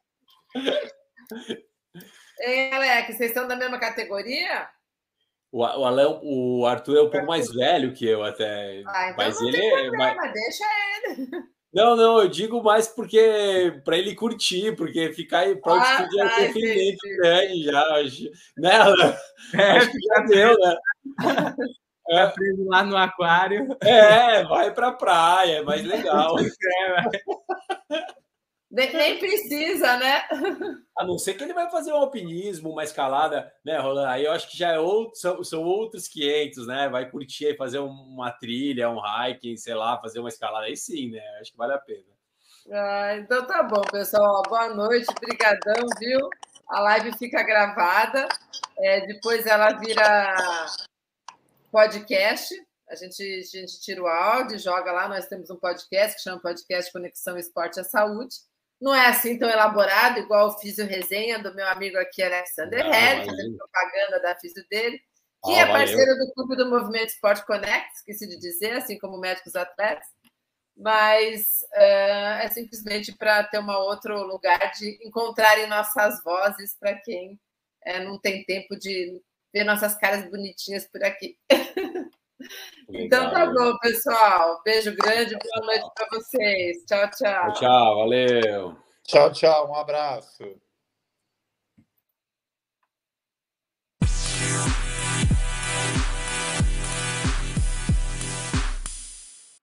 Ei, Alex, vocês estão da mesma categoria? O, o, o Arthur é um pouco mais velho que eu até. Ah, então mas não ele tem é problema, mas... deixa ele. Não, não, eu digo mais porque para ele curtir, porque ficar aí para ah, altitude é sofrimento grande já, né? É, acho que já deu, né? É. preso lá no aquário. É, vai para praia, é mais legal. É, nem, nem, precisa, né? A não ser que ele vai fazer um alpinismo, uma escalada, né, Roland? Aí eu acho que já é outro, são, são outros 500, né? Vai curtir aí, fazer uma trilha, um hiking, sei lá, fazer uma escalada. Aí sim, né? Acho que vale a pena. Ah, então tá bom, pessoal. Boa noite, brigadão, viu? A live fica gravada, é, depois ela vira podcast. A gente, a gente tira o áudio, joga lá. Nós temos um podcast que chama Podcast Conexão Esporte à Saúde. Não é assim tão elaborado, igual o Físio Resenha do meu amigo aqui, Alexander Red, fazendo propaganda da Físio dele, que oh, é parceiro valeu. do Clube do Movimento Esporte Connect, esqueci de dizer, assim como médicos atletas, mas uh, é simplesmente para ter um outro lugar de encontrarem nossas vozes para quem uh, não tem tempo de ver nossas caras bonitinhas por aqui. Então tá bom, pessoal. Beijo grande, boa noite para vocês. Tchau, tchau. Tchau, valeu. Tchau, tchau. Um abraço.